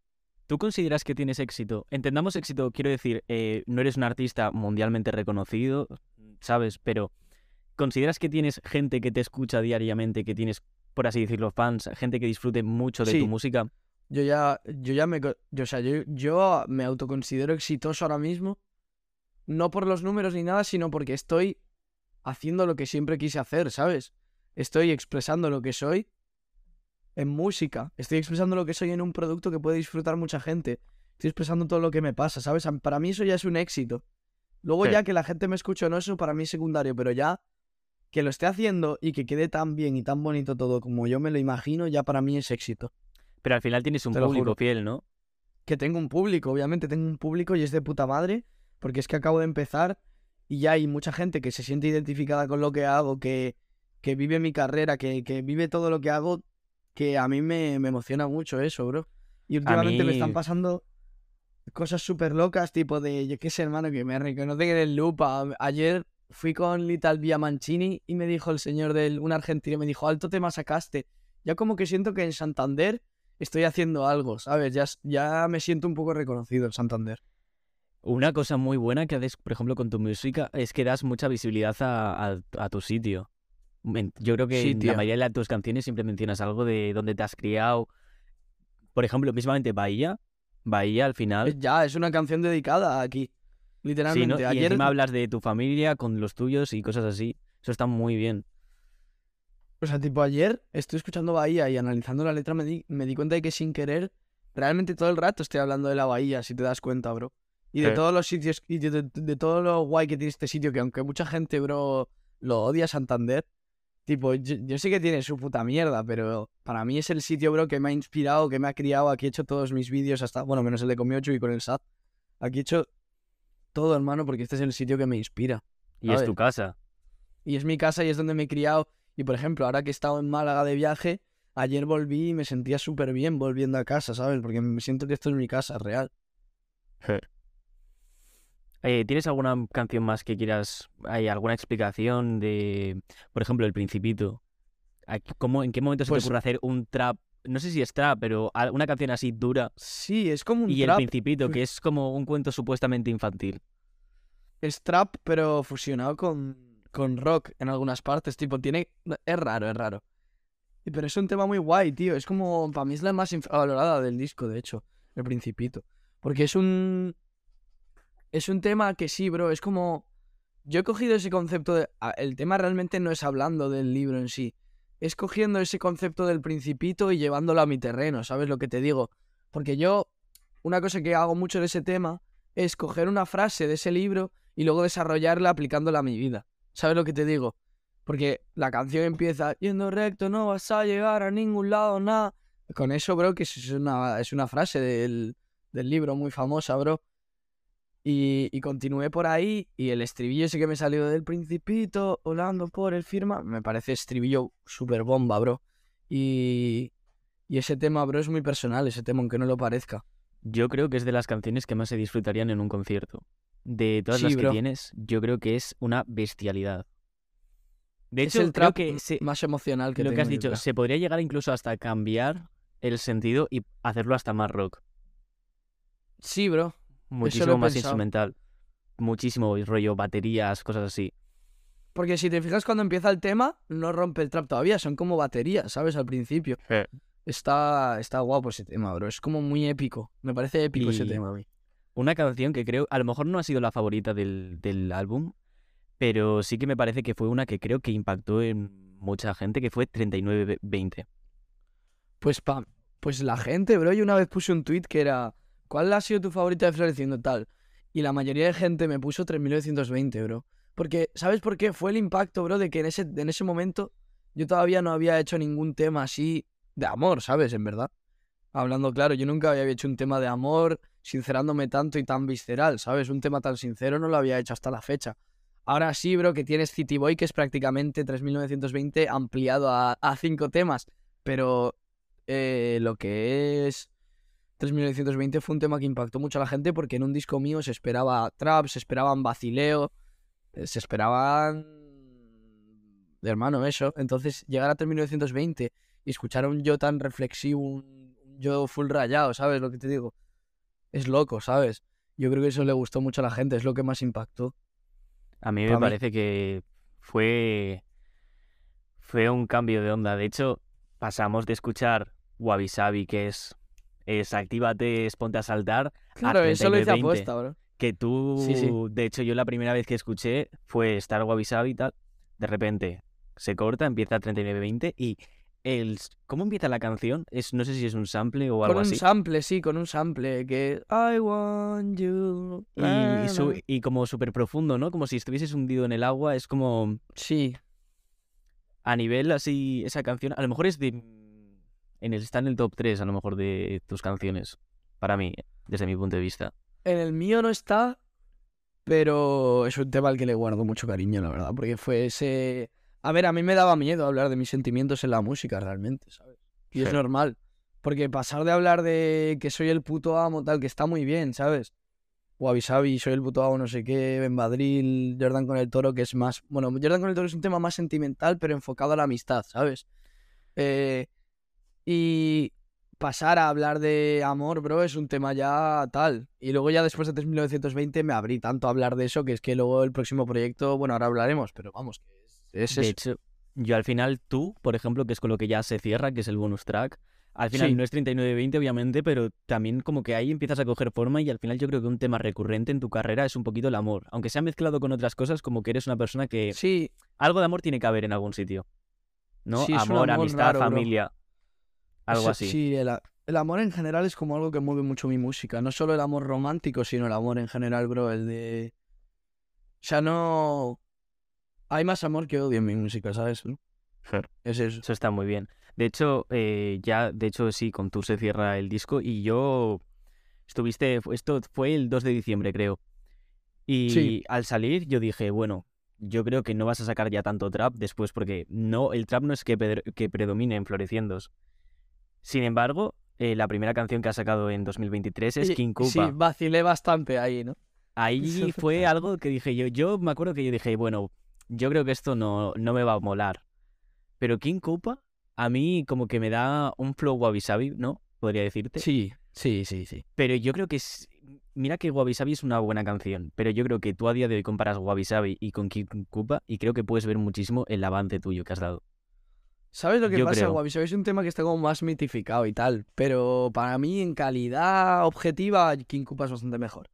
¿Tú consideras que tienes éxito? Entendamos éxito, quiero decir, eh, no eres un artista mundialmente reconocido, ¿sabes? Pero ¿consideras que tienes gente que te escucha diariamente, que tienes, por así decirlo, fans, gente que disfrute mucho de Sí. tu música? Yo ya, yo ya me, yo, o sea, yo, yo me autoconsidero exitoso ahora mismo, no por los números ni nada, sino porque estoy haciendo lo que siempre quise hacer, ¿sabes? Estoy expresando lo que soy en música, estoy expresando lo que soy en un producto que puede disfrutar mucha gente, estoy expresando todo lo que me pasa, ¿sabes? Para mí eso ya es un éxito. Luego Sí. ya que la gente me escuche o no, eso para mí es secundario, pero ya que lo esté haciendo y que quede tan bien y tan bonito todo como yo me lo imagino, ya para mí es éxito. Pero al final tienes un Te público fiel, ¿no? que tengo un público, obviamente tengo un público y es de puta madre, porque es que acabo de empezar y ya hay mucha gente que se siente identificada con lo que hago, que, que vive mi carrera, que, que vive todo lo que hago, que a mí me, me emociona mucho eso, bro. Y últimamente me están pasando cosas súper locas, tipo de, yo qué sé, hermano, que me reconocen en el Lupa. Ayer fui con Little Via Mancini y me dijo el señor del, un argentino, me dijo, alto tema sacaste. Ya como que siento que en Santander estoy haciendo algo, ¿sabes? Ya, ya me siento un poco reconocido en Santander. Una cosa muy buena que haces, por ejemplo, con tu música es que das mucha visibilidad a, a- a tu sitio. Yo creo que Sí, en tío. la mayoría de tus canciones siempre mencionas algo de dónde te has criado. Por ejemplo, mismamente Bahía. Bahía al final. Ya, es una canción dedicada aquí. Sí, Literalmente. Y Ayer, encima hablas de tu familia con los tuyos y cosas así. Eso está muy bien. o sea, tipo ayer estoy escuchando Bahía y analizando la letra me di, me di cuenta de que sin querer, realmente todo el rato estoy hablando de la Bahía, si te das cuenta, bro. Y de Sí. todos los sitios, y de, de- de todo lo guay que tiene este sitio, que aunque mucha gente, bro, lo odia Santander, tipo, yo, yo sé que tiene su puta mierda, pero para mí es el sitio, bro, que me ha inspirado, que me ha criado, aquí he hecho todos mis vídeos hasta, bueno, menos el de Comiocho y con el SAT. Aquí he hecho todo, hermano, porque este es el sitio que me inspira. Y es tu casa. Y es mi casa y es donde me he criado. Y por ejemplo, ahora que he estado en Málaga de viaje, ayer volví y me sentía súper bien volviendo a casa, ¿sabes? Porque me siento que esto es mi casa real. Eh, ¿Tienes alguna canción más que quieras? ¿Hay alguna explicación de, por ejemplo, El Principito? ¿Cómo, ¿En qué momento se Pues- te ocurre hacer un trap? No sé si es trap, pero una canción así dura. Sí, es como un Y El trap. Principito, fu- que es como un cuento supuestamente infantil. Es trap, pero fusionado con, con rock en algunas partes. Tipo, tiene. Es raro, es raro. Y- Pero es un tema muy guay, tío. Es como. Para mí es la más infravalorada del disco, de hecho. El Principito. Porque es un. Es un tema que sí, bro. Es como. Yo he cogido ese concepto de. El tema realmente no es hablando del libro en sí. Es cogiendo ese concepto del Principito y llevándolo a mi terreno, ¿sabes lo que te digo? Porque yo. Una cosa que hago mucho de ese tema es coger una frase de ese libro y luego desarrollarla aplicándola a mi vida. ¿Sabes lo que te digo? Porque la canción empieza yendo recto, no vas a llegar a ningún lado, nada. Con eso, bro, que es una, es una frase del, del libro muy famosa, bro. Y, y continué por ahí y el estribillo ese que me salió del principito, volando por el firma, me parece estribillo súper bomba, bro. Y, y ese tema, bro, es muy personal, ese tema, aunque no lo parezca. Yo creo que es de las canciones que más se disfrutarían en un concierto. De todas Sí, las que tienes, yo creo que es una bestialidad. De es hecho, el creo que se- más emocional que lo que has dicho, creo. se podría llegar incluso hasta cambiar el sentido y hacerlo hasta más rock. Sí, bro. Muchísimo más pensado. instrumental. Muchísimo rollo, baterías, cosas así. Porque si te fijas cuando empieza el tema, no rompe el trap todavía, son como baterías, ¿sabes? Al principio. Está, está guapo ese tema, bro. Es como muy épico. Me parece épico ese tema a mí. Una canción que creo, a lo mejor no ha sido la favorita del, del álbum, pero sí que me parece que fue una que creo que impactó en mucha gente, que fue 3920. Pues pa, pues la gente, bro, yo una vez puse un tweet que era ¿Cuál ha sido tu favorita de Floreciendo tal? Y la mayoría de gente me puso 3920, bro. Porque, ¿sabes por qué? Fue el impacto, bro, de que en ese, en ese momento yo todavía no había hecho ningún tema así de amor, ¿sabes? En verdad. Hablando claro, yo nunca había hecho un tema de amor, sincerándome tanto y tan visceral, ¿sabes? Un tema tan sincero no lo había hecho hasta la fecha. Ahora sí, bro, que tienes City Boy, que es prácticamente 3920 ampliado a, cinco temas. Pero eh, lo que es 3920 fue un tema que impactó mucho a la gente porque en un disco mío se esperaba trap, se esperaban vacileo, eh, se esperaban... Hermano, eso. Entonces, llegar a 3920 y escuchar a un yo tan reflexivo, un yo full rayado, ¿sabes lo que te digo? Es loco, ¿sabes? Yo creo que eso le gustó mucho a la gente, es lo que más impactó. A mí me parece que fue, fue un cambio de onda. De hecho, pasamos de escuchar Wabi Sabi, que es, es Actívate, es ponte a saltar, Claro, eso lo hice 39-20. apuesta, bro. que tú, Sí, sí. de hecho, yo la primera vez que escuché fue estar Wabi Sabi y tal, de repente se corta, empieza 39-20 y el, ¿cómo empieza la canción? Es, no sé si es un sample o Con algo un así. sample, sí, con un sample, que I want you. Y, y su- y como súper profundo, ¿no? Como si estuvieses hundido en el agua. Es como Sí, a nivel así, esa canción, a lo mejor es de... En el, está en el top 3 a lo mejor de tus canciones, para mí, desde mi punto de vista. En el mío no está, pero es un tema al que le guardo mucho cariño, la verdad, porque fue ese... A ver, a mí me daba miedo hablar de mis sentimientos en la música, realmente, ¿sabes? Y es Sí. normal, porque pasar de hablar de que soy el puto amo, tal, que está muy bien, ¿sabes? Wabi Sabi, soy el puto amo, no sé qué, Ben Badril, Jordan con el toro, que es más... Bueno, Jordan con el toro es un tema más sentimental, pero enfocado a la amistad, ¿sabes? Eh, y pasar a hablar de amor, bro, es un tema ya tal. Y luego ya después de 3920 me abrí tanto a hablar de eso que es que luego el próximo proyecto, bueno, ahora hablaremos, pero vamos, que es, es De eso. hecho, yo al final, tú, por ejemplo, que es con lo que ya se cierra, que es el bonus track, al final Sí. no es 39-20, obviamente, pero también como que ahí empiezas a coger forma y al final yo creo que un tema recurrente en tu carrera es un poquito el amor. Aunque sea mezclado con otras cosas, como que eres una persona que Sí, algo de amor tiene que haber en algún sitio. ¿No? Sí, amor, amor amistad, raro, bro. Algo sí, así. Sí, el, el amor en general es como algo que mueve mucho mi música. No solo el amor romántico, sino el amor en general, bro. El de. O sea, no. Hay más amor que odio en mi música, ¿sabes? bro? Es eso. Eso está muy bien. De hecho, eh, ya, de hecho, sí, con tú se cierra el disco y yo estuviste, esto fue el 2 de diciembre, creo. Y Sí. al salir yo dije, bueno, yo creo que no vas a sacar ya tanto trap después porque no, el trap no es que, que predomine en Floreciendos. Sin embargo, eh, la primera canción que ha sacado en 2023 es King Sí, Koopa. vacilé bastante ahí, ¿no? Ahí fue algo que dije yo. Yo me acuerdo que yo dije, bueno, yo creo que esto no, no me va a molar. Pero King Koopa, a mí como que me da un flow wabi sabi, ¿no? Podría decirte. Sí, sí, sí, sí. Pero yo creo que es... Mira que Wabi Sabi es una buena canción, pero yo creo que tú a día de hoy comparas Wabi Sabi y con King Koopa y creo que puedes ver muchísimo el avance tuyo que has dado. ¿Sabes lo que Yo pasa, Sabi? Es un tema que está como más mitificado y tal. Pero para mí, en calidad objetiva, King Koopa es bastante mejor.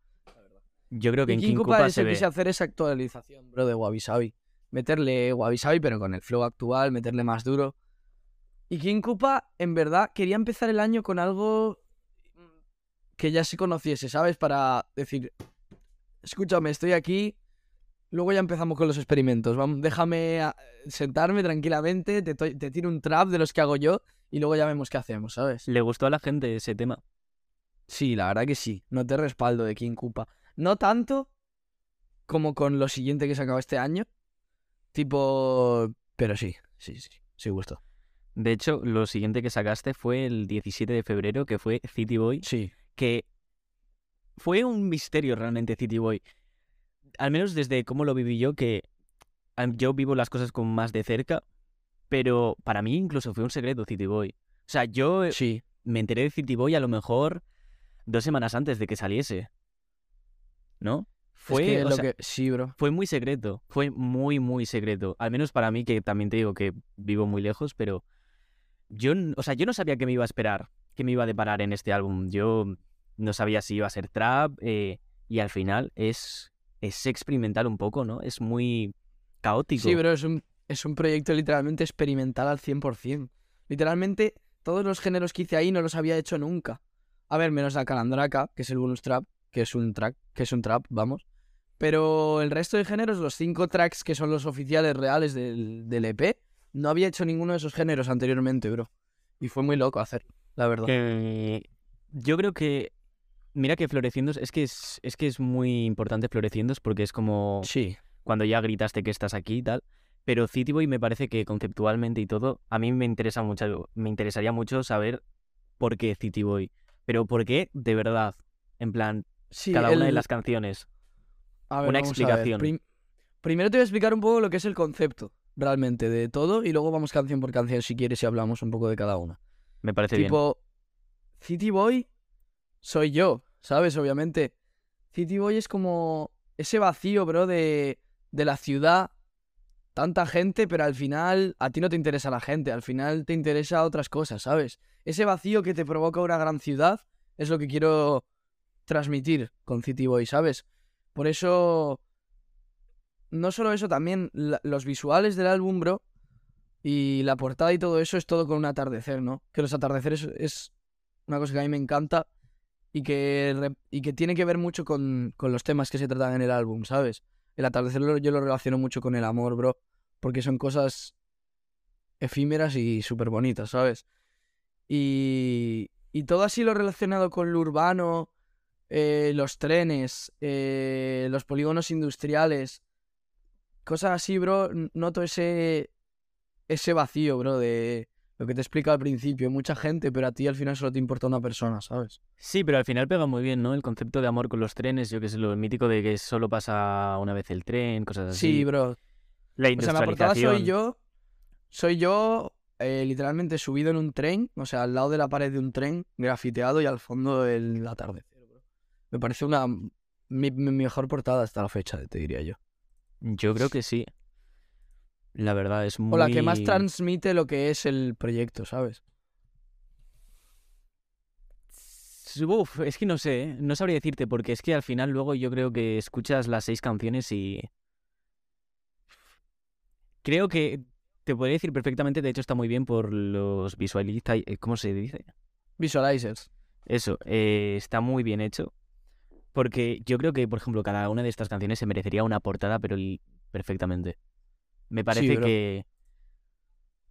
Yo creo que Y en King King Koopa se ve. quise hacer esa actualización, bro, de Wabi. Meterle Wabi pero con el flow actual, meterle más duro. Y King Koopa, en verdad, quería empezar el año con algo que ya se conociese, ¿sabes? Para decir, escúchame, estoy aquí, luego ya empezamos con los experimentos. Vamos, déjame a- sentarme tranquilamente, te, tiro un trap de los que hago yo y luego ya vemos qué hacemos, ¿sabes? ¿Le gustó a la gente ese tema? Sí, la verdad que sí. No te respaldo de King Koopa. No tanto como con lo siguiente que sacaba este año. Tipo. Pero sí, sí, sí. Sí, gustó. De hecho, lo siguiente que sacaste fue el 17 de febrero, que fue City Boy. Sí. que fue un misterio realmente City Boy. Al menos desde cómo lo viví yo, que yo vivo las cosas con más de cerca, pero para mí incluso fue un secreto City Boy. O sea, yo eh, Sí. me enteré de City Boy a lo mejor dos semanas antes de que saliese. ¿No? Fue, es que lo sea, que. Sí, bro. fue muy secreto, fue muy, muy secreto. Al menos para mí, que también te digo que vivo muy lejos, pero yo, o sea, yo no sabía qué me iba a esperar, qué me iba a deparar en este álbum. Yo no sabía si iba a ser trap eh, y al final es, es experimental un poco, ¿no? Es muy caótico. Sí, bro, es un, es un proyecto literalmente experimental al 100%. Literalmente, todos los géneros que hice ahí no los había hecho nunca. A ver, menos la Calandraca, que es el bonus trap, que es un track, que es un trap, vamos. Pero el resto de géneros, los cinco tracks que son los oficiales reales del, del EP, no había hecho ninguno de esos géneros anteriormente, bro. Y fue muy loco hacerlo, la verdad. Yo creo que. Mira que Floreciendos, es que es, es que es muy importante Floreciendos porque es como Sí, cuando ya gritaste que estás aquí y tal. Pero City Boy me parece que conceptualmente y todo, a mí me interesa mucho, me interesaría mucho saber por qué City Boy. Pero ¿por qué? De verdad. En plan, Sí, cada una de las canciones. a ver, una explicación. Prim- Primero te voy a explicar un poco lo que es el concepto, realmente, de todo, y luego vamos canción por canción, si quieres, y hablamos un poco de cada una. Me parece bien. tipo, City Boy soy yo, ¿sabes? Obviamente. City Boy es como ese vacío, bro, de, de la ciudad. Tanta gente, pero al final a ti no te interesa la gente, al final te interesa otras cosas, ¿sabes? Ese vacío que te provoca una gran ciudad es lo que quiero transmitir con City Boy, ¿sabes? Por eso, no solo eso, también los visuales del álbum, bro, y la portada y todo eso es todo con un atardecer, ¿no? Que los atardeceres es una cosa que a mí me encanta y que, y que tiene que ver mucho con, con los temas que se tratan en el álbum, ¿sabes? El atardecer yo lo relaciono mucho con el amor, bro, porque son cosas efímeras y súper bonitas, ¿sabes? Y, y todo así lo relacionado con lo urbano, eh, los trenes, eh, los polígonos industriales, cosas así, bro, noto ese, ese vacío, bro, de lo que te explica al principio. Mucha gente, pero a ti al final solo te importa una persona, ¿sabes? Sí, pero al final pega muy bien, ¿no? El concepto de amor con los trenes, yo que sé, lo mítico de que solo pasa una vez el tren, cosas así. Sí, bro. La O sea, en la portada industrialización. soy yo, soy yo eh, literalmente subido en un tren, o sea, al lado de la pared de un tren, grafiteado y al fondo el atardecer, bro. Me parece una mi, mi mejor portada hasta la fecha, te diría yo. Yo creo que sí. La verdad, es muy... O la que más transmite lo que es el proyecto, ¿sabes? Uf, es que no sé, ¿eh? no sabría decirte, porque es que al final luego yo creo que escuchas las seis canciones y... Creo que te podría decir perfectamente, de hecho está muy bien por los visualistas, ¿cómo se dice? Visualizers. Eso, eh, está muy bien hecho. Porque yo creo que, por ejemplo, cada una de estas canciones se merecería una portada, pero perfectamente. Me parece que...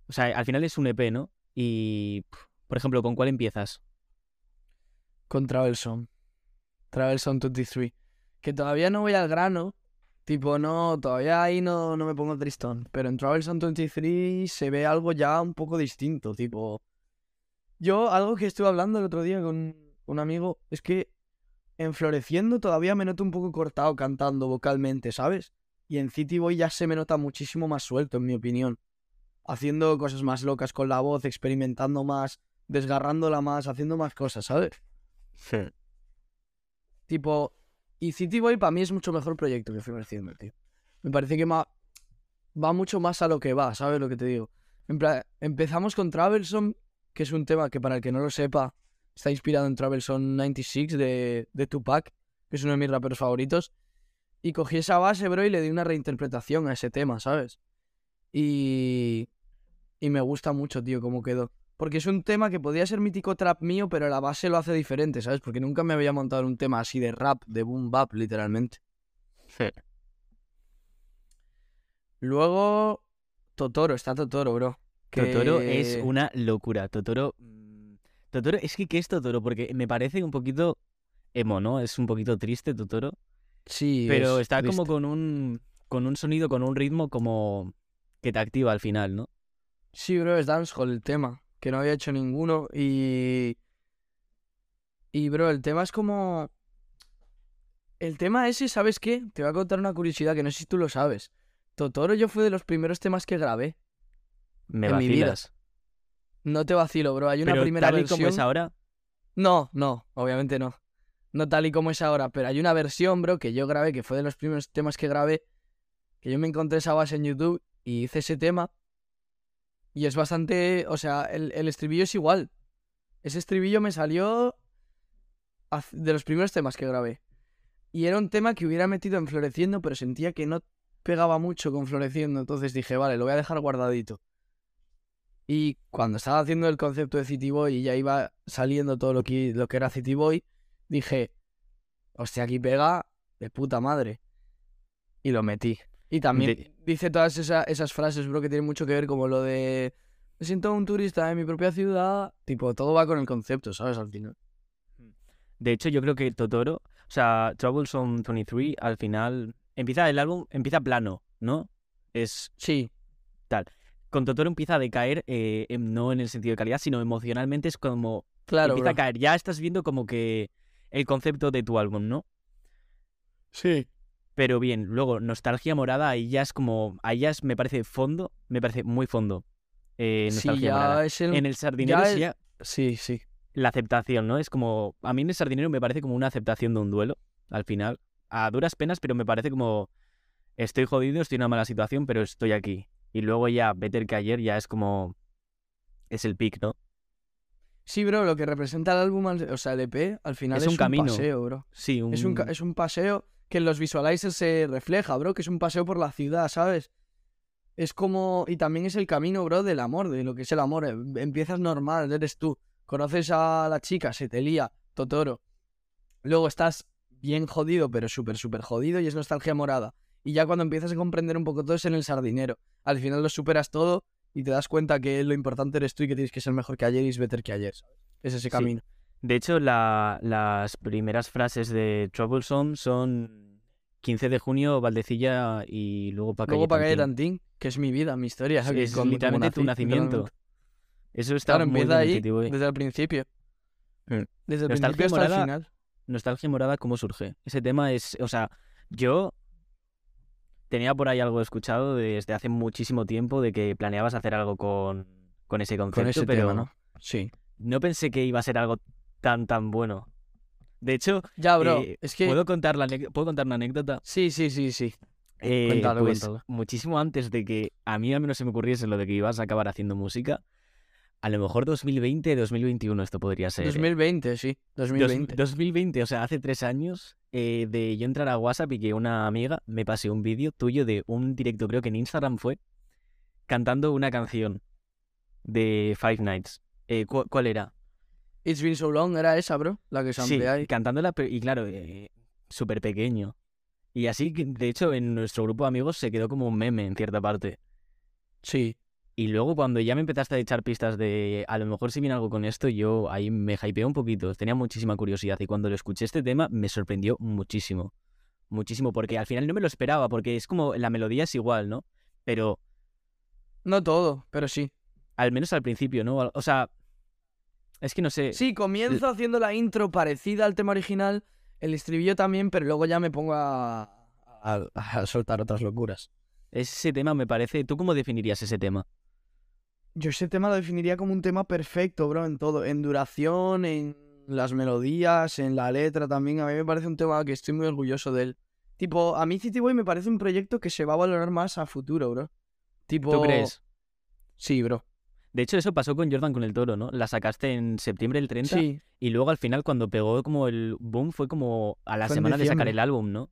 O sea, al final es un EP, ¿no? Y, por ejemplo, ¿con cuál empiezas? con Travelson. Travelson 23. Que todavía no voy al grano. Tipo, no, todavía ahí no, no me pongo tristón. Pero en Travelson 23 se ve algo ya un poco distinto. Tipo, yo, algo que estuve hablando el otro día con un amigo, es que en Floreciendo todavía me noto un poco cortado cantando vocalmente, ¿sabes? Y en City Boy ya se me nota muchísimo más suelto, en mi opinión. Haciendo cosas más locas con la voz, experimentando más, desgarrándola más, haciendo más cosas, ¿sabes? Tipo, y City Boy para mí es mucho mejor proyecto que Floreciendo, tío. Me parece que va mucho más a lo que va, ¿sabes lo que te digo? Empezamos con Travelson, que es un tema que para el que no lo sepa, está inspirado en Travelson 96 de, de Tupac, que es uno de mis raperos favoritos. Y cogí esa base, bro, y le di una reinterpretación a ese tema, ¿sabes? Y. Y me gusta mucho, tío, cómo quedó. Porque es un tema que podría ser mítico trap mío, pero la base lo hace diferente, ¿sabes? Porque nunca me había montado un tema así de rap, de boom bap, literalmente. Luego, Totoro, está Totoro, bro. que- Totoro es una locura. Totoro. mm, Totoro, es que ¿qué es Totoro? Porque me parece un poquito emo, ¿no? Es un poquito triste Totoro. Sí, Pero es está como con un. con un sonido, con un ritmo como. que te activa al final, ¿no? Sí, bro, es dancehall el tema, que no había hecho ninguno y... Y, bro, el tema es como... El tema ese, ¿sabes qué? Te voy a contar una curiosidad que no sé si tú lo sabes. Totoro yo fue de los primeros temas que grabé. Me En mi vida. No te vacilo, bro. Hay una Pero primera tal y versión... como es ahora. No, no, obviamente no. No tal y como es ahora, pero hay una versión, bro, que yo grabé, que fue de los primeros temas que grabé, que yo me encontré esa base en YouTube y hice ese tema. Y es bastante, o sea, el, el estribillo es igual. Ese estribillo me salió de los primeros temas que grabé. Y era un tema que hubiera metido en Floreciendo, pero sentía que no pegaba mucho con Floreciendo. Entonces dije, vale, lo voy a dejar guardadito. Y cuando estaba haciendo el concepto de City Boy y ya iba saliendo todo lo que, lo que era City Boy, dije, hostia, aquí pega de puta madre. Y lo metí. Y también De- dice todas esa- esas frases, bro, que tienen mucho que ver como lo de... Me siento un turista en mi propia ciudad. Tipo, todo va con el concepto, ¿sabes? Al final. De hecho, yo creo que Totoro, o sea, Troublesome 23, al final empieza el álbum, empieza plano, ¿no? Es Sí, con Totoro empieza a decaer, eh, em- no en el sentido de calidad, sino emocionalmente es como Claro, empieza a caer. Ya estás viendo como que el concepto de tu álbum, ¿no? Sí. Pero bien, luego Nostalgia Morada, ahí ya es como, ahí ya es, me parece fondo, me parece muy fondo. Eh, Sí, Nostalgia ya Morada. es el... En el Sardinero ya sí es- ya Sí, sí. la aceptación, ¿no? Es como, a mí en el Sardinero me parece como una aceptación de un duelo, al final. A duras penas, pero me parece como, estoy jodido, estoy en una mala situación, pero estoy aquí. Y luego ya, Better que ayer ya es como, es el pick, ¿no? Sí, bro, lo que representa el álbum, o sea, el EP, al final Es es, un camino. paseo, bro. Sí, un... Es, un, es un paseo que en los visualizers se refleja, bro, que es un paseo por la ciudad, ¿sabes? Es como... Y también es el camino, bro, del amor, de lo que es el amor. Em- Empiezas normal, eres tú. Conoces a la chica, se te lía, Totoro. Luego estás bien jodido, pero súper, súper jodido y es nostalgia morada. Y ya cuando empiezas a comprender un poco todo es en el sardinero. Al final lo superas todo y te das cuenta que lo importante eres tú y que tienes que ser mejor que ayer y es better que ayer. Es ese Sí. camino. De hecho, la- las primeras frases de Troublesome son 15 de junio, Valdecilla y luego para Luego para calle Tantín, que es mi vida, mi historia. Sí, que es con- literalmente tu nacimiento. literalmente. Eso está Claro, muy empieza ahí escrito, eh. desde el principio. Mm. Desde el Nostalgia principio hasta el morada- final. Nostalgia morada, ¿cómo surge? Ese tema es, o sea, yo tenía por ahí algo escuchado desde hace muchísimo tiempo de que planeabas hacer algo con, con ese concepto, Con ese pero tema, ¿no? Sí. no pensé que iba a ser algo tan, tan bueno. De hecho, Ya, bro, eh, es que... ¿puedo, contar la, ¿puedo contar una anécdota? Sí, sí, sí, sí. Eh, Cuéntalo, pues cuéntalo. muchísimo antes de que a mí al menos se me ocurriese lo de que ibas a acabar haciendo música, a lo mejor 2020, 2021 esto podría ser. ¿eh? 2020, sí. Dos- 2020. 2020, o sea, hace tres años, eh, de yo entrar a WhatsApp y que una amiga me pase un vídeo tuyo de un directo, creo que en Instagram fue, cantando una canción de Five Nights. Eh, ¿cu- ¿Cuál era? It's been so long, era esa, bro. La que Sí, samplea ahí. cantándola, y claro, eh, súper pequeño. Y así, de hecho, en nuestro grupo de amigos se quedó como un meme en cierta parte. Sí. Y luego cuando ya me empezaste a echar pistas de a lo mejor si viene algo con esto, yo ahí me hypeé un poquito, tenía muchísima curiosidad y cuando lo escuché este tema me sorprendió muchísimo. Muchísimo, porque al final no me lo esperaba, porque es como la melodía es igual, ¿no? Pero No todo, pero sí. al menos al principio, ¿no? O sea, es que no sé. Sí, comienzo haciendo la intro parecida al tema original, el estribillo también, pero luego ya me pongo a, a, a soltar otras locuras. Ese tema me parece. ¿Tú cómo definirías ese tema? Yo ese tema lo definiría como un tema perfecto, bro, en todo. En duración, en las melodías, en la letra también. A mí me parece un tema que estoy muy orgulloso de él. Tipo, a mí City Boy me parece un proyecto que se va a valorar más a futuro, bro. Tipo... ¿Tú crees? Sí, bro. De hecho, eso pasó con Jordan con el toro, ¿no? La sacaste en septiembre del 30 Sí, y luego al final cuando pegó como el boom fue como a la Fue semana de sacar el álbum, ¿no?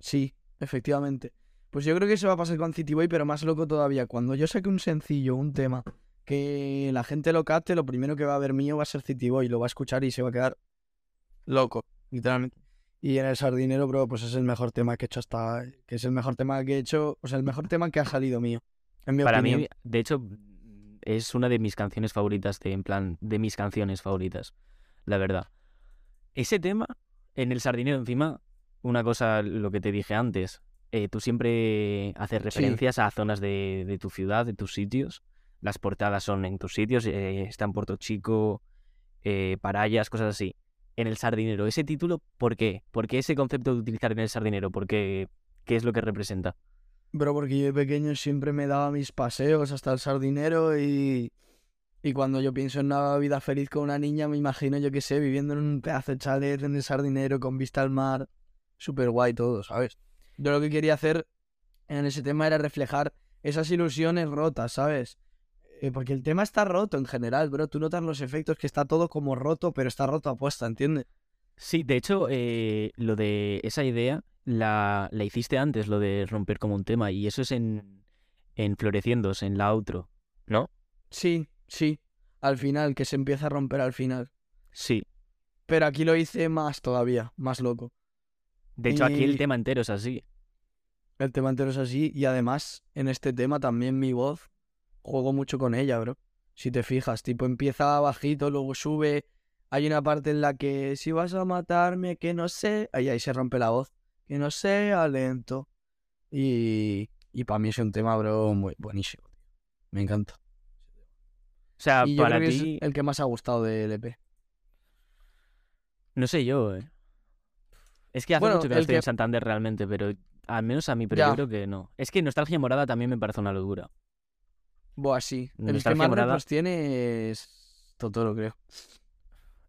sí, efectivamente. Pues yo creo que eso va a pasar con City Boy, pero más loco todavía. Cuando yo saque un sencillo, un tema, que la gente lo capte, lo primero que va a ver mío va a ser City Boy. Lo va a escuchar y se va a quedar loco, literalmente. Y en el Sardinero, bro, pues es el mejor tema que he hecho hasta... Que es el mejor tema que he hecho... O sea, el mejor tema que ha salido mío. En mi Para opinión. mí, de hecho, es una de mis canciones favoritas, de, en plan, de mis canciones favoritas, la verdad. Ese tema, en el sardinero encima, una cosa, lo que te dije antes, eh, tú siempre haces referencias a zonas de, de tu ciudad, de tus sitios. Las portadas son en tus sitios, eh, está en Puerto Chico, eh, Parayas, cosas así. En el sardinero, ese título, ¿por qué? ¿Por qué ese concepto de utilizar en el sardinero? ¿Por qué? ¿Qué es lo que representa? Bro, porque yo de pequeño siempre me daba mis paseos hasta el sardinero y... Y cuando yo pienso en una vida feliz con una niña, me imagino, yo qué sé, viviendo en un pedazo de chalet en el sardinero con vista al mar. Súper guay todo, ¿sabes? Yo lo que quería hacer en ese tema era reflejar esas ilusiones rotas, ¿sabes? Eh, porque el tema está roto en general, bro. Tú notas los efectos que está todo como roto, pero está roto apuesta, ¿entiendes? Sí, de hecho, eh, lo de esa idea la, la hiciste antes, lo de romper como un tema, y eso es en, en Floreciendos, en la outro, ¿no? Sí, sí. Al final, que se empieza a romper al final. Sí. Pero aquí lo hice más todavía, más loco. De hecho, aquí el tema entero es así. El tema entero es así y además en este tema también mi voz juego mucho con ella, bro. Si te fijas, tipo empieza bajito, luego sube. Hay una parte en la que si vas a matarme, que no sé. Ahí, ahí se rompe la voz. Que no sea lento. Y, y para mí es un tema, bro, muy buenísimo. Me encanta. O sea, y para ti, es el que más ha gustado del EP. No sé yo, eh. Es que hace Bueno, mucho que no estoy que- en Santander realmente, pero al menos a mí, pero Ya. yo creo que no. Es que Nostalgia Morada también me parece una locura. Buah, sí. El que Nostalgia más morada. tiene es Totoro, creo.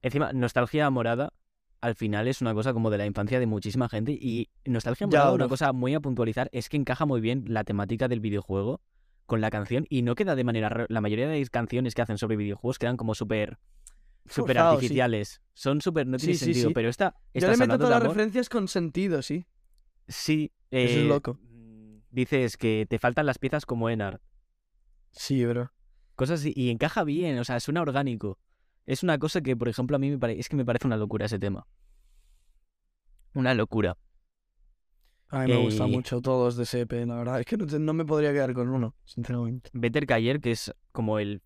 Encima, Nostalgia Morada al final es una cosa como de la infancia de muchísima gente y Nostalgia Morada, una cosa muy a puntualizar es que encaja muy bien la temática del videojuego con la canción y no queda de manera... La mayoría de las canciones que hacen sobre videojuegos quedan como súper... Súper sí. artificiales. Son súper... No tiene Sí, sentido, sí. pero esta... Yo le meto todas las referencias con sentido, sí. Sí. Eso es eh, loco. Dices que te faltan las piezas como Enar. Sí, bro. Cosas así. Y encaja bien, o sea, suena orgánico. Es una cosa que, por ejemplo, a mí me parece... Es que me parece una locura ese tema. Una locura. A mí me gusta Eh, mucho todos de ese EP, la verdad. Es que no, no me podría quedar con uno, sinceramente. Better Cayer, que es como el...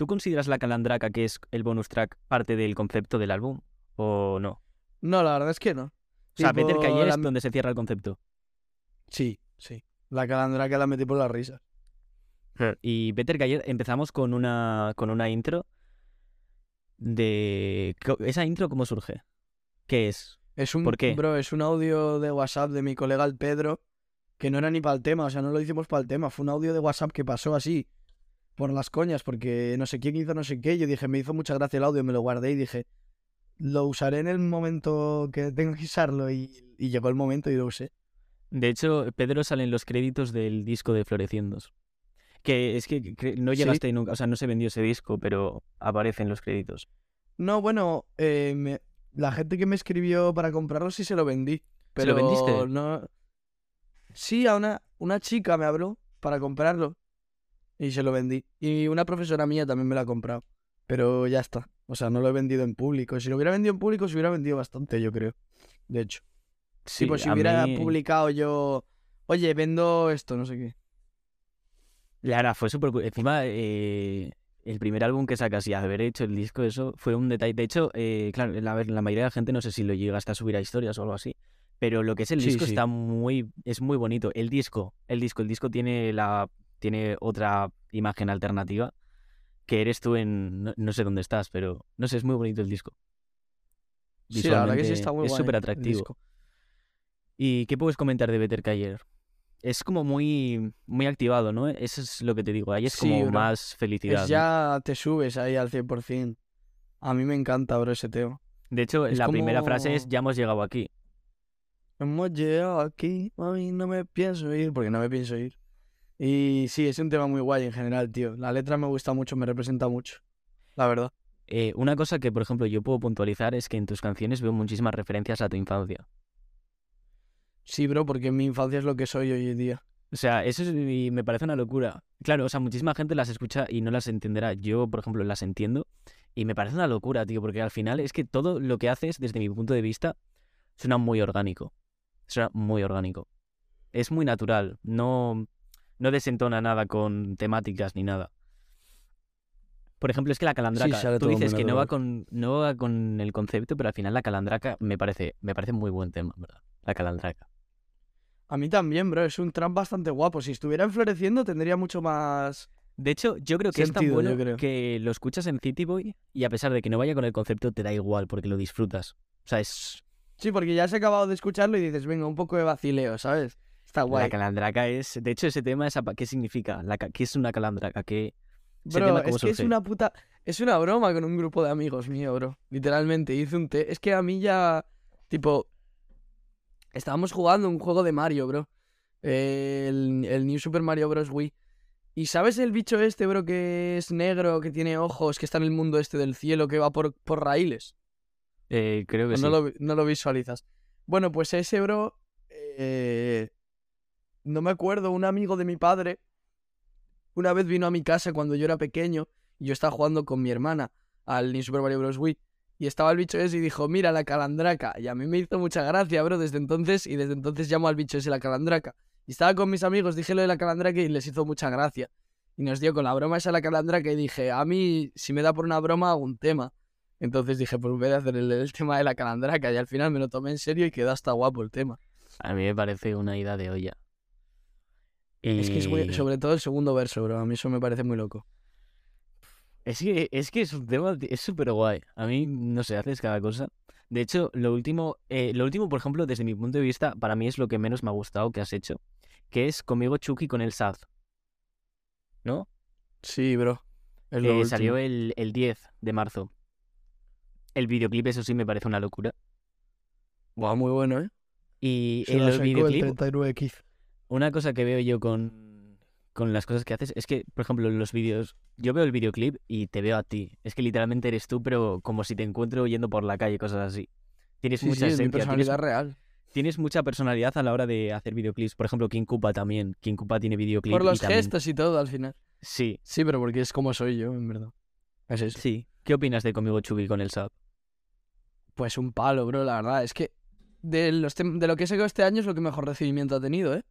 ¿Tú consideras la calandraca, que es el bonus track, parte del concepto del álbum? ¿O no? No, la verdad es que no. O sea, Tipo, Better Cayer la- es donde se cierra el concepto. Sí, sí. La calandra que la metí por la risa. Y Better Cayer empezamos con una, con una intro de... ¿Esa intro cómo surge? ¿Qué es? Es un, ¿Por qué? Bro, es un audio de WhatsApp de mi colega el Pedro, que no era ni para el tema, o sea, no lo hicimos para el tema. Fue un audio de WhatsApp que pasó así, por las coñas, porque no sé quién hizo no sé qué. Yo dije, me hizo mucha gracia el audio, me lo guardé y dije, lo usaré en el momento que tenga que usarlo. Y, y llegó el momento y lo usé. De hecho, Pedro sale en los créditos del disco de Floreciendos. Que es que no Sí. llegaste nunca, o sea, no se vendió ese disco, pero aparece en los créditos. No, bueno, eh, me- la gente que me escribió para comprarlo sí se lo vendí. Pero ¿Se lo vendiste? no. Sí, a una, una chica me habló para comprarlo. Y se lo vendí. Y una profesora mía también me la ha comprado. Pero ya está. O sea, no lo he vendido en público. Si lo hubiera vendido en público, se hubiera vendido bastante, yo creo. De hecho. Sí, pues si hubiera mí- publicado yo. Oye, vendo esto, no sé qué. La verdad, fue súper... Encima, eh, el primer álbum que sacas y haber hecho el disco, eso fue un detalle. De hecho, eh, claro, la, la mayoría de la gente no sé si lo llegaste a subir a historias o algo así. Pero lo que es el Sí, disco sí. está muy... Es muy bonito. El disco, el disco, el disco tiene la... Tiene otra imagen alternativa. Que eres tú en... No, no sé dónde estás, pero... No sé, es muy bonito el disco. Sí, la verdad que sí está muy Es súper atractivo. ¿Y qué puedes comentar de Better Cayer? Es como muy, muy activado, ¿no? Eso es lo que te digo. Ahí es Sí, como bro. más felicidad. Es ¿no? ya te subes ahí al 100%. A mí me encanta, bro, ese tema. De hecho, es la primera frase es ya hemos llegado aquí. Hemos llegado aquí, mami, no me pienso ir, porque no me pienso ir. Y sí, es un tema muy guay en general, tío. La letra me gusta mucho, me representa mucho. La verdad. Eh, una cosa que, por ejemplo, yo puedo puntualizar es que en tus canciones veo muchísimas referencias a tu infancia. Sí, bro, porque mi infancia es lo que soy hoy en día. O sea, eso es- y me parece una locura. Claro, o sea, muchísima gente las escucha y no las entenderá. Yo, por ejemplo, las entiendo y me parece una locura, tío, porque al final es que todo lo que haces, desde mi punto de vista, suena muy orgánico. Suena muy orgánico. Es muy natural, no, no desentona nada con temáticas ni nada. Por ejemplo, es que la calandraca, tú dices que no va, con, no va con el concepto, pero al final la calandraca me parece, me parece muy buen tema, ¿verdad? La calandraca. A mí también, bro, es un trap bastante guapo. Si estuviera floreciendo tendría mucho más... De hecho, yo creo que es tan bueno creo. que lo escuchas en City Boy y a pesar de que no vaya con el concepto, te da igual porque lo disfrutas. O sea, es. Sí, porque ya has acabado de escucharlo y dices, venga, un poco de vacileo, ¿sabes? Está guay. La calandraca es. De hecho, ese tema es. ¿Qué significa? La, ¿Qué es una calandraca? ¿Qué... Bro, tema es que es una puta... Es una broma con un grupo de amigos mío, bro. Literalmente, hice un té. Es que a mí ya... Tipo... Estábamos jugando un juego de Mario, bro. El, el New Super Mario Bros. Wii. ¿Y sabes el bicho este, bro, que es negro, que tiene ojos, que está en el mundo este del cielo, que va por, por raíles? Eh, creo que ¿O sí. no, lo, no lo visualizas. Bueno, pues ese, bro... eh, no me acuerdo, un amigo de mi padre una vez vino a mi casa cuando yo era pequeño y yo estaba jugando con mi hermana al New Super Mario Bros. Wii. Y estaba el bicho ese y dijo, mira la calandraca. Y a mí me hizo mucha gracia, bro, desde entonces. Y desde entonces llamo al bicho ese la calandraca. Y estaba con mis amigos, dije lo de la calandraca y les hizo mucha gracia. Y nos dio con la broma esa la calandraca y dije, a mí, si me da por una broma, hago un tema. Entonces dije, pues voy a hacer el, el tema de la calandraca. Y al final me lo tomé en serio y quedó hasta guapo el tema. A mí me parece una ida de olla. Es que es muy- Y- sobre todo el segundo verso, bro. A mí eso me parece muy loco. Es que, es que es un tema, es súper guay. A mí, no sé, haces cada cosa. De hecho, lo último, eh, lo último, por ejemplo, desde mi punto de vista, para mí es lo que menos me ha gustado que has hecho, que es conmigo Chucky con el SAD. ¿No? Sí, bro. Es lo Eh, salió el, el 10 de marzo. El videoclip, eso sí, me parece una locura. Buah, muy bueno, ¿eh? Y Se los sacó el videoclips, 39X. Una cosa que veo yo con, con las cosas que haces es que, por ejemplo, en los vídeos, yo veo el videoclip y te veo a ti. Es que literalmente eres tú, pero como si te encuentro yendo por la calle, cosas así. Tienes Sí, mucha sí, es mi esencia, tienes, personalidad real. tienes mucha personalidad a la hora de hacer videoclips. Por ejemplo, King Kupa también. King Kupa tiene videoclip. Por y los también- gestos y todo al final. Sí, Sí, pero porque es como soy yo, en verdad. Es eso. sí. ¿Qué opinas de conmigo Chucky con el SAP? Pues un palo, bro, la verdad. Es que de, los de lo que he sacado este año es lo que mejor recibimiento ha tenido, ¿eh?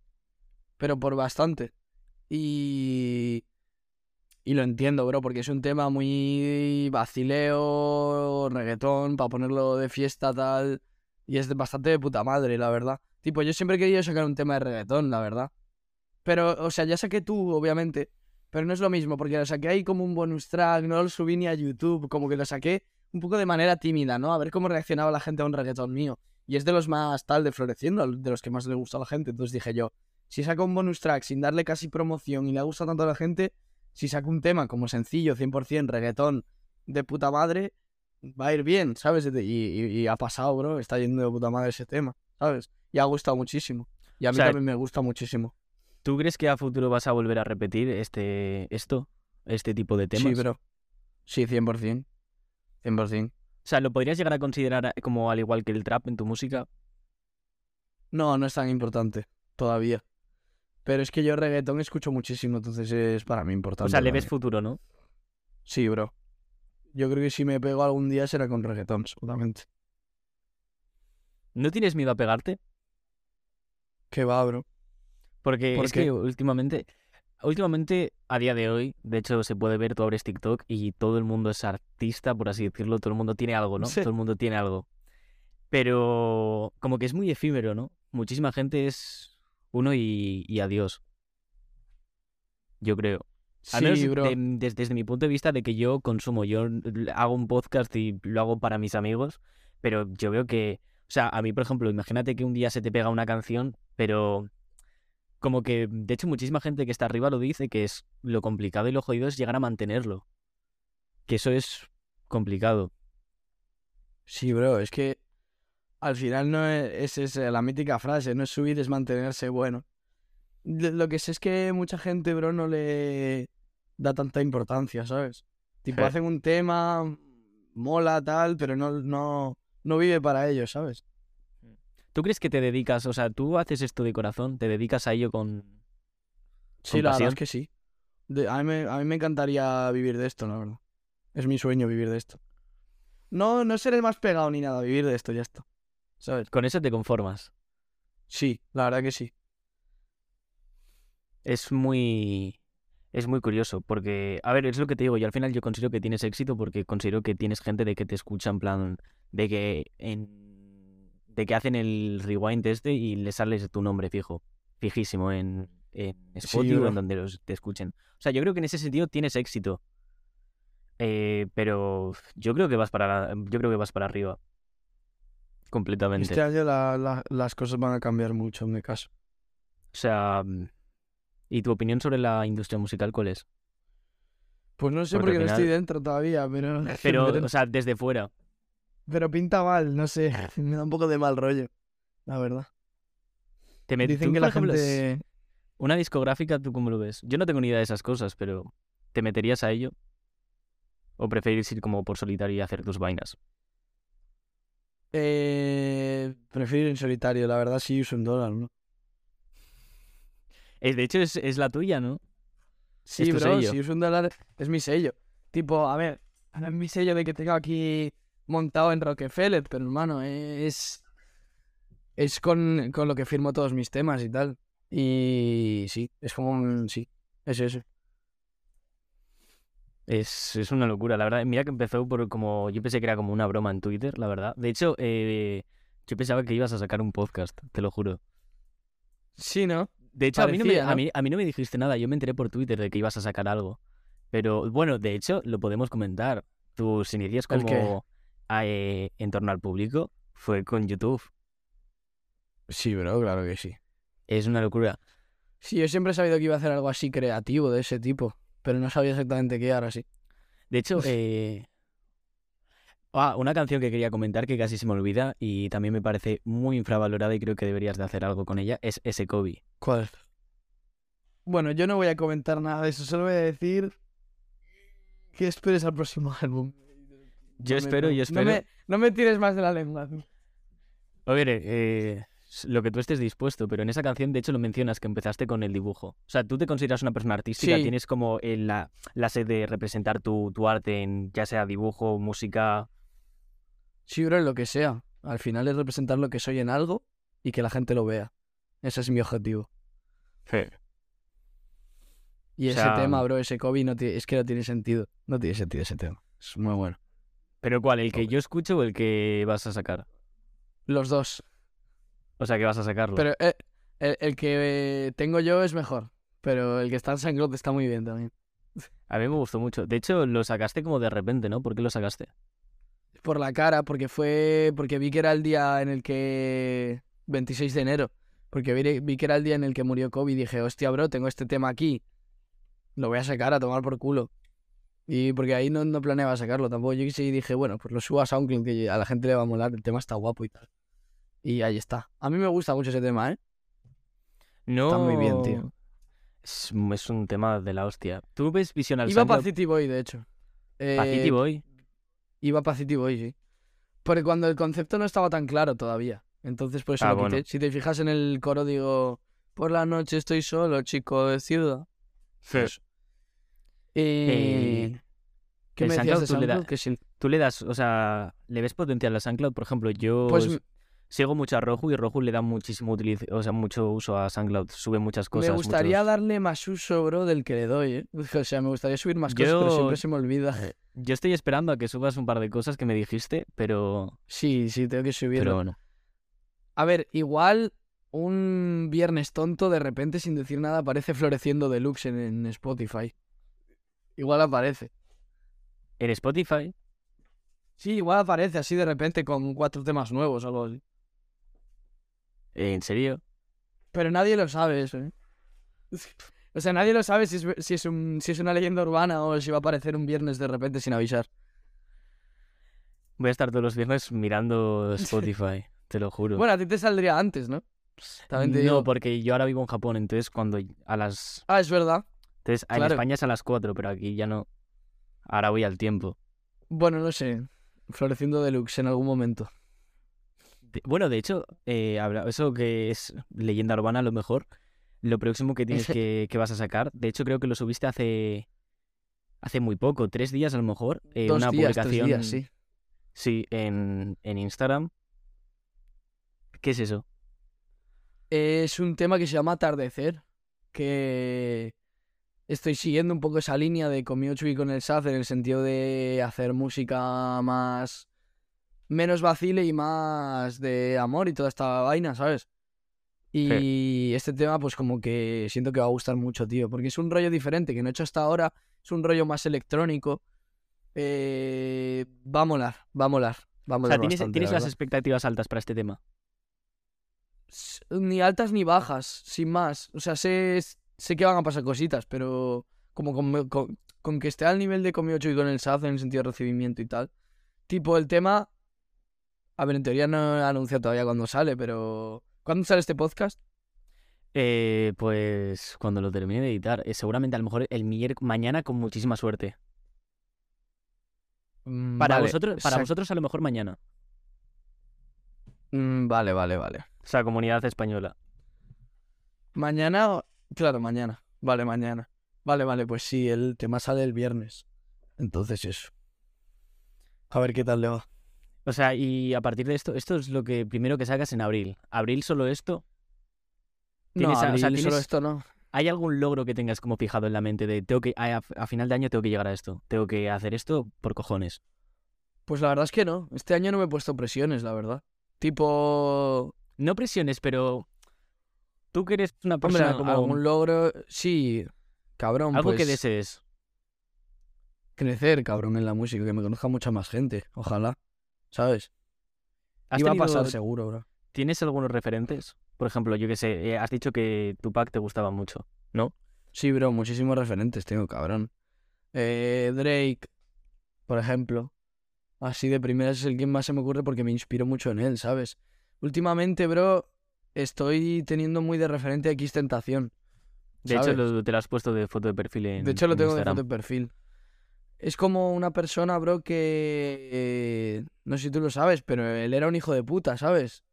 Pero por bastante. Y... Y lo entiendo, bro, porque es un tema muy vacileo, reggaetón, para ponerlo de fiesta, tal. Y es bastante de puta madre, la verdad. Tipo, yo siempre he querido sacar un tema de reggaetón, la verdad. Pero, o sea, ya saqué tú, obviamente. Pero no es lo mismo, porque lo saqué ahí como un bonus track, no lo subí ni a YouTube, como que lo saqué un poco de manera tímida, ¿no? A ver cómo reaccionaba la gente a un reggaetón mío. Y es de los más tal de floreciendo, de los que más le gusta a la gente. Entonces dije yo, si saco un bonus track sin darle casi promoción y le gusta tanto a la gente, si saco un tema como sencillo, 100% reggaetón de puta madre, va a ir bien, ¿sabes? Y, y- y ha pasado, bro, está yendo de puta madre ese tema, ¿sabes? Y ha gustado muchísimo. Y a O mí sea, también me gusta muchísimo. ¿Tú crees que a futuro vas a volver a repetir este, esto? Este tipo de temas. Sí, bro. Sí, 100%. 100%. O sea, ¿lo podrías llegar a considerar a- como al igual que el trap en tu música? No, no es tan importante todavía. Pero es que yo reggaetón escucho muchísimo, entonces es para mí importante. O sea, le ves futuro, ¿no? Sí, bro. Yo creo que si me pego algún día será con reggaetón, seguramente. ¿No tienes miedo a pegarte? Que va, bro. Porque ¿Por es qué? que últimamente, últimamente, a día de hoy, de hecho se puede ver, tú abres TikTok y todo el mundo es artista, por así decirlo, todo el mundo tiene algo, ¿no? Sí. Todo el mundo tiene algo. Pero como que es muy efímero, ¿no? Muchísima gente es uno y, y adiós. Yo creo. Al menos Sí, bro. de- des- desde mi punto de vista de que yo consumo, yo hago un podcast y lo hago para mis amigos, pero yo veo que, o sea, a mí, por ejemplo, imagínate que un día se te pega una canción, pero como que, de hecho, muchísima gente que está arriba lo dice, que es lo complicado y lo jodido es llegar a mantenerlo. Que eso es complicado. Sí, bro. Es que al final no es, es, es la mítica frase, no es subir, es mantenerse bueno. Lo que sé es que mucha gente, bro, no le da tanta importancia, ¿sabes? Tipo, Sí. hacen un tema, mola, tal, pero no, no, no vive para ellos, ¿sabes? ¿Tú crees que te dedicas, o sea, tú haces esto de corazón, te dedicas a ello con... Sí, ¿Con la verdad es que sí. De- a, mí me, a mí me encantaría vivir de esto, la verdad. Es mi sueño vivir de esto. No, no ser el más pegado ni nada, vivir de esto, ya está. ¿Sabes? Con eso te conformas. Sí, la verdad que sí. Es muy. Es muy curioso, porque, a ver, es lo que te digo, yo al final yo considero que tienes éxito porque considero que tienes gente de que te escucha en plan, de que en, de que hacen el rewind este y le sales tu nombre fijo, fijísimo en, en Spotify o en donde los te escuchen. O sea, yo creo que en ese sentido tienes éxito. Eh, pero yo creo que vas para la- yo creo que vas para arriba. Completamente. Este año la- la- las cosas van a cambiar mucho en mi caso. O sea, mm, ¿y tu opinión sobre la industria musical cuál es? Pues no sé Porque no estoy dentro todavía, pero, Pero, pero, o sea, desde fuera. pero pinta mal, no sé. Me da un poco de mal rollo, la verdad. Te met- Dicen que la ejemplo, gente... Una discográfica, ¿tú cómo lo ves? Yo no tengo ni idea de esas cosas, pero ¿te meterías a ello? ¿O preferís ir como por solitario y hacer tus vainas? Eh, prefiero ir en solitario, la verdad sí uso un dólar, ¿no? Eh, de hecho, es, es la tuya, ¿no? Sí, Es bro, sello. si uso un dólar es mi sello. Tipo, a ver, no es mi sello de que tengo aquí montado en Rockefeller, pero hermano, es... Es con, con lo que firmo todos mis temas y tal. Y sí, es como un... Sí, es eso. Es, es una locura, la verdad. Mira que empezó por como... Yo pensé que era como una broma en Twitter, la verdad. De hecho, eh, yo pensaba que ibas a sacar un podcast, te lo juro. Sí, ¿no? De hecho, a, mí no me, a, mí, a mí no me dijiste nada. Yo me enteré por Twitter de que ibas a sacar algo. Pero bueno, de hecho, lo podemos comentar. Tus inicios como eh, en torno al público fue con YouTube. Sí, bro, claro que sí. Es una locura. Sí, yo siempre he sabido que iba a hacer algo así creativo de ese tipo, pero no sabía exactamente qué ahora sí. De hecho, eh... ah, una canción que quería comentar que casi se me olvida y también me parece muy infravalorada y creo que deberías de hacer algo con ella es ese Kobe. ¿Cuál? Bueno, yo no voy a comentar nada de eso, solo voy a decir que esperes al próximo álbum. Yo No me- espero, no- yo espero. No me, no me tires más de la lengua. Oye, eh, lo que tú estés dispuesto, pero en esa canción de hecho lo mencionas que empezaste con el dibujo. O sea, tú te consideras una persona artística, Sí. tienes como el- la, la sed de representar tu, tu arte en ya sea dibujo, música. Sí, bro, en lo que sea. Al final es representar lo que soy en algo y que la gente lo vea. Ese es mi objetivo. Y O ese tema, bro, ese Kobe, no es que no tiene sentido. No tiene sentido ese tema. Es muy bueno. Pero ¿cuál? ¿El que yo escucho o el que vas a sacar? Los dos. O sea, que vas a sacarlo. Pero eh, el, el que eh, tengo yo es mejor. Pero el que está en SoundCloud está muy bien también. A mí me gustó mucho. De hecho, lo sacaste como de repente, ¿no? ¿Por qué lo sacaste? Por la cara, porque fue. Porque vi que era el día en el que. 26 de enero. Porque vi, vi que era el día en el que murió Kobe y dije, hostia, bro, tengo este tema aquí. Lo voy a sacar a tomar por culo. Y porque ahí no, no planeaba sacarlo tampoco. Yo quise y dije, bueno, pues lo subo a SoundCloud, que a la gente le va a molar, el tema está guapo y tal. Y ahí está. A mí me gusta mucho ese tema, ¿eh? No. muy bien, tío. Es, es un tema de la hostia. ¿Tú ves Vision al Iba para? City Boy, de hecho. Eh, City Boy? Iba para City Boy, sí. Porque cuando el concepto no estaba tan claro todavía. Entonces por eso Ah, lo quité. bueno. Si te fijas en el coro digo, por la noche estoy solo, chico de ciudad. Eso. Y... Eh, ¿Qué el me decías de SoundCloud tú le da- sí. Tú le das, o sea, ¿le ves potencial a SoundCloud? Por ejemplo, yo Pues sigo mucho a Roju y Roju le da muchísimo o sea, mucho uso a SoundCloud. Sube muchas cosas. me gustaría muchos- darle más uso, bro, del que le doy, ¿eh? O sea, me gustaría subir más cosas, pero siempre se me olvida. Yo estoy esperando a que subas un par de cosas que me dijiste, pero... Sí, sí, tengo que subirlo. Pero bueno. A ver, igual un viernes tonto de repente sin decir nada aparece floreciendo deluxe en, en Spotify. Igual aparece. En Spotify, Sí, igual aparece así de repente con cuatro temas nuevos o algo así. ¿En serio? Pero nadie lo sabe eso, ¿eh? O sea, nadie lo sabe si es, si es, un, si es una leyenda urbana o si va a aparecer un viernes de repente sin avisar. Voy a estar todos los viernes mirando Spotify, te lo juro. Bueno, a ti te saldría antes, ¿no? También te no, digo. porque yo ahora vivo en Japón, entonces cuando a las... Ah, es verdad. Entonces, en. España es a las 4, pero aquí ya no. Ahora voy al tiempo. Bueno, no sé. Floreciendo deluxe en algún momento. De- bueno, de hecho, eh, habla- eso que es leyenda urbana a lo mejor, lo próximo que tienes que, que vas a sacar, de hecho creo que lo subiste hace hace muy poco, tres días a lo mejor, eh, Dos una días, publicación, días, sí. sí, en, en Instagram. ¿Qué es eso? Es un tema que se llama Atardecer, que estoy siguiendo un poco esa línea de Mewtwo y con el Saz en el sentido de hacer música más menos vacile y más de amor y toda esta vaina, ¿sabes? Y este tema pues como que siento que va a gustar mucho, tío, porque es un rollo diferente que no he hecho hasta ahora, es un rollo más electrónico. Eh, va a molar, va a molar, va a O molar sea, ¿tienes, bastante, tienes la las expectativas altas para este tema? ni altas ni bajas, sin más. O sea, sé, sé que van a pasar cositas, pero como con, con- con que esté al nivel de Comi 8 y con el SAZ en el sentido de recibimiento y tal. Tipo, el tema. A ver, en teoría no he anunciado todavía cuándo sale, pero. ¿Cuándo sale este podcast? Eh, pues cuando lo termine de editar, eh, seguramente a lo mejor el mier- mañana con muchísima suerte. Mm, Para vale, vosotros, para vosotros a lo mejor mañana. Mm, vale, vale, vale. O sea, comunidad española. Mañana. o- Claro, mañana. Vale, mañana. Vale, vale, pues sí, el tema sale el viernes. Entonces eso. A ver qué tal le va. O sea, y a partir de esto, esto es lo que primero que sacas en abril. ¿Abril solo esto? No, Tienes a- o sea, abril, solo esto no. ¿Hay algún logro que tengas como fijado en la mente de tengo que a, a final de año tengo que llegar a esto? Tengo que hacer esto por cojones. Pues la verdad es que no. Este año no me he puesto presiones, la verdad. Tipo. No presiones, pero tú que eres una Hombre, persona como algún logro. Sí, cabrón. algo que pues, desees. crecer, cabrón, en la música, que me conozca mucha más gente. Ojalá. ¿Sabes? ¿Has Iba a pasar seguro, bro. ¿Tienes algunos referentes? Por ejemplo, yo que sé, eh, has dicho que Tupac te gustaba mucho, ¿no? Sí, bro, muchísimos referentes tengo, cabrón. Eh, Drake, por ejemplo. Así de primeras es el que más se me ocurre porque me inspiro mucho en él, ¿sabes? Últimamente, bro, estoy teniendo muy de referente a X Tentación. De hecho, te lo has puesto de foto de perfil en De hecho, lo en tengo de foto de perfil. Es como una persona, bro, que... eh, no sé si tú lo sabes, pero él era un hijo de puta, ¿sabes?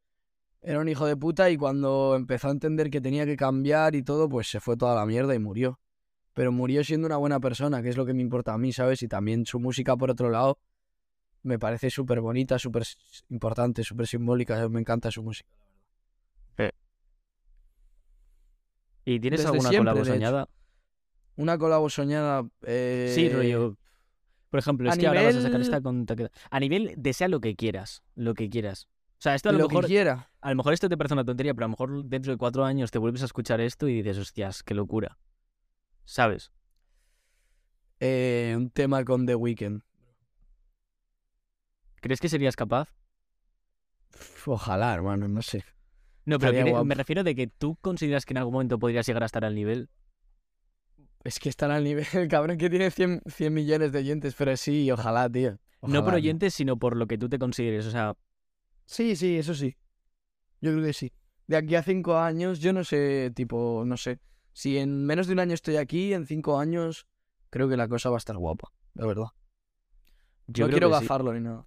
Era un hijo de puta y cuando empezó a entender que tenía que cambiar y todo, pues se fue toda la mierda y murió. Pero murió siendo una buena persona, que es lo que me importa a mí, ¿sabes? Y también su música, por otro lado, me parece súper bonita, súper importante, súper simbólica. Me encanta su música. ¿Y tienes Desde alguna siempre, colabo de hecho. soñada? Una colabo soñada... eh, Sí, rollo. Por ejemplo, a es que ahora vas a sacar esta con. A nivel, desea lo que quieras, lo que quieras. O sea, esto a lo, Lo mejor, que quiera. a lo mejor esto te parece una tontería, pero a lo mejor dentro de cuatro años te vuelves a escuchar esto y dices, hostias, qué locura. ¿Sabes? Eh, un tema con The Weeknd. ¿Crees que serías capaz? Ojalá, hermano, no sé. No, pero me refiero de que tú consideras que en algún momento podrías llegar a estar al nivel. Es que están al nivel, el cabrón que tiene 100, 100 millones de oyentes, pero sí, ojalá, tío. no por tío. oyentes, sino por lo que tú te consideres. O sea, Sí, sí, eso sí. Yo creo que sí. De aquí a cinco años, yo no sé, tipo, no sé. Si en menos de un año estoy aquí, en cinco años, creo que la cosa va a estar guapa, la verdad. yo no quiero sí. gafarlo ni nada.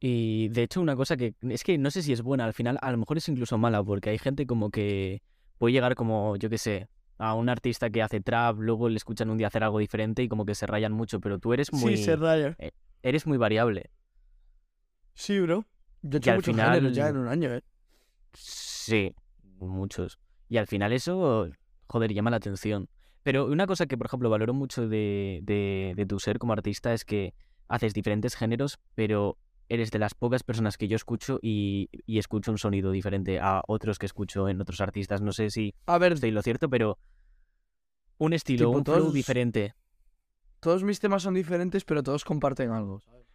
Y de hecho, una cosa que es que no sé si es buena, al final a lo mejor es incluso mala, porque hay gente como que puede llegar como, yo qué sé, a un artista que hace trap, luego le escuchan un día hacer algo diferente y como que se rayan mucho, pero tú eres muy, raya. eres muy variable. Sí, bro. Yo he hecho muchos final- géneros ya en un año, ¿eh? Sí, muchos. Y al final eso, joder, llama la atención. Pero una cosa que, por ejemplo, valoro mucho de, de, de tu ser como artista es que haces diferentes géneros, pero eres de las pocas personas que yo escucho y, y escucho un sonido diferente a otros que escucho en otros artistas. No sé si A ver, estoy lo cierto, pero un estilo, Tipo, un flow todos- diferente. todos mis temas son diferentes, pero todos comparten algo, ¿sabes?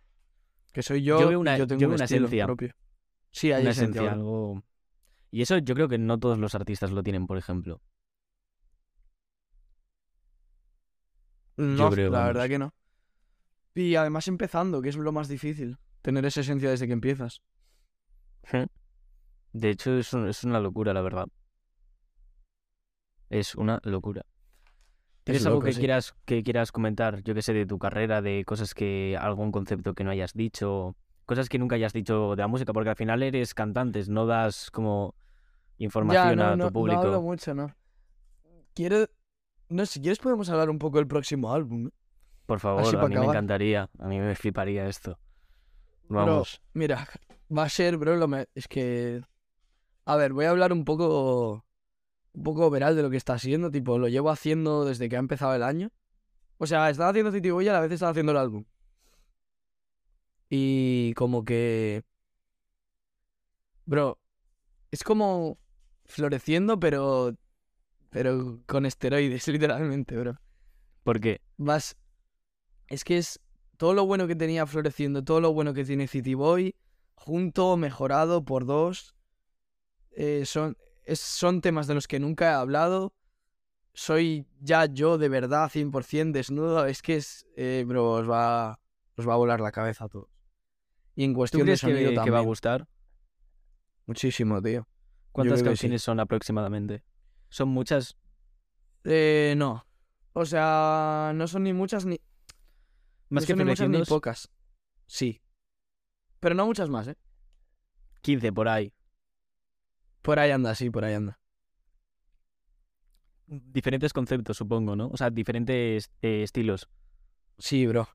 Que soy yo, Yo veo una- yo tengo yo un una estilo esencia. propio. Sí, hay Una esencia, algo... Y eso yo creo que no todos los artistas lo tienen, por ejemplo. No, creo, la vamos. verdad que no. Y además empezando, que es lo más difícil. Tener esa esencia desde que empiezas. De hecho, es, un- es una locura, la verdad. Es una locura. ¿Tienes Es algo que sí. quieras que quieras comentar? Yo que sé, de tu carrera, de cosas que. algún concepto que no hayas dicho, cosas que nunca hayas dicho de la música, porque al final eres cantantes, no das como información ya, no, a no, tu público. no hablo mucho, ¿no? Quiero... No, si quieres podemos hablar un poco del próximo álbum. Por favor, Así a mí me encantaría, a mí me fliparía esto. Bro, Vamos. mira, va a ser, bro, lo me... es que... A ver, voy a hablar un poco... Un poco veral de lo que está haciendo, tipo, lo llevo haciendo desde que ha empezado el año. O sea, estaba haciendo Titi Boy y a la vez estaba haciendo el álbum. Y como que... Bro, es como floreciendo, pero... Pero con esteroides, literalmente, bro. Porque Vas. Es que es todo lo bueno que tenía floreciendo, todo lo bueno que tiene City Boy, junto, mejorado por dos. eh, son, es- son temas de los que nunca he hablado. Soy ya yo de verdad, 100% desnudo. Es que es. eh, bro, os va, os va a volar la cabeza a todos. Y en ¿tú cuestión de sonido que, que también. va a gustar? Muchísimo, tío. ¿Cuántas que sí. canciones son aproximadamente? Son muchas. Eh, no. O sea, no son ni muchas ni. Más no que son ni muchas ni floreciendo, pocas. Sí. Pero no muchas más, ¿eh? 15 por ahí. Por ahí anda, sí, por ahí anda. Diferentes conceptos, supongo, ¿no? O sea, diferentes eh, estilos. Sí, bro.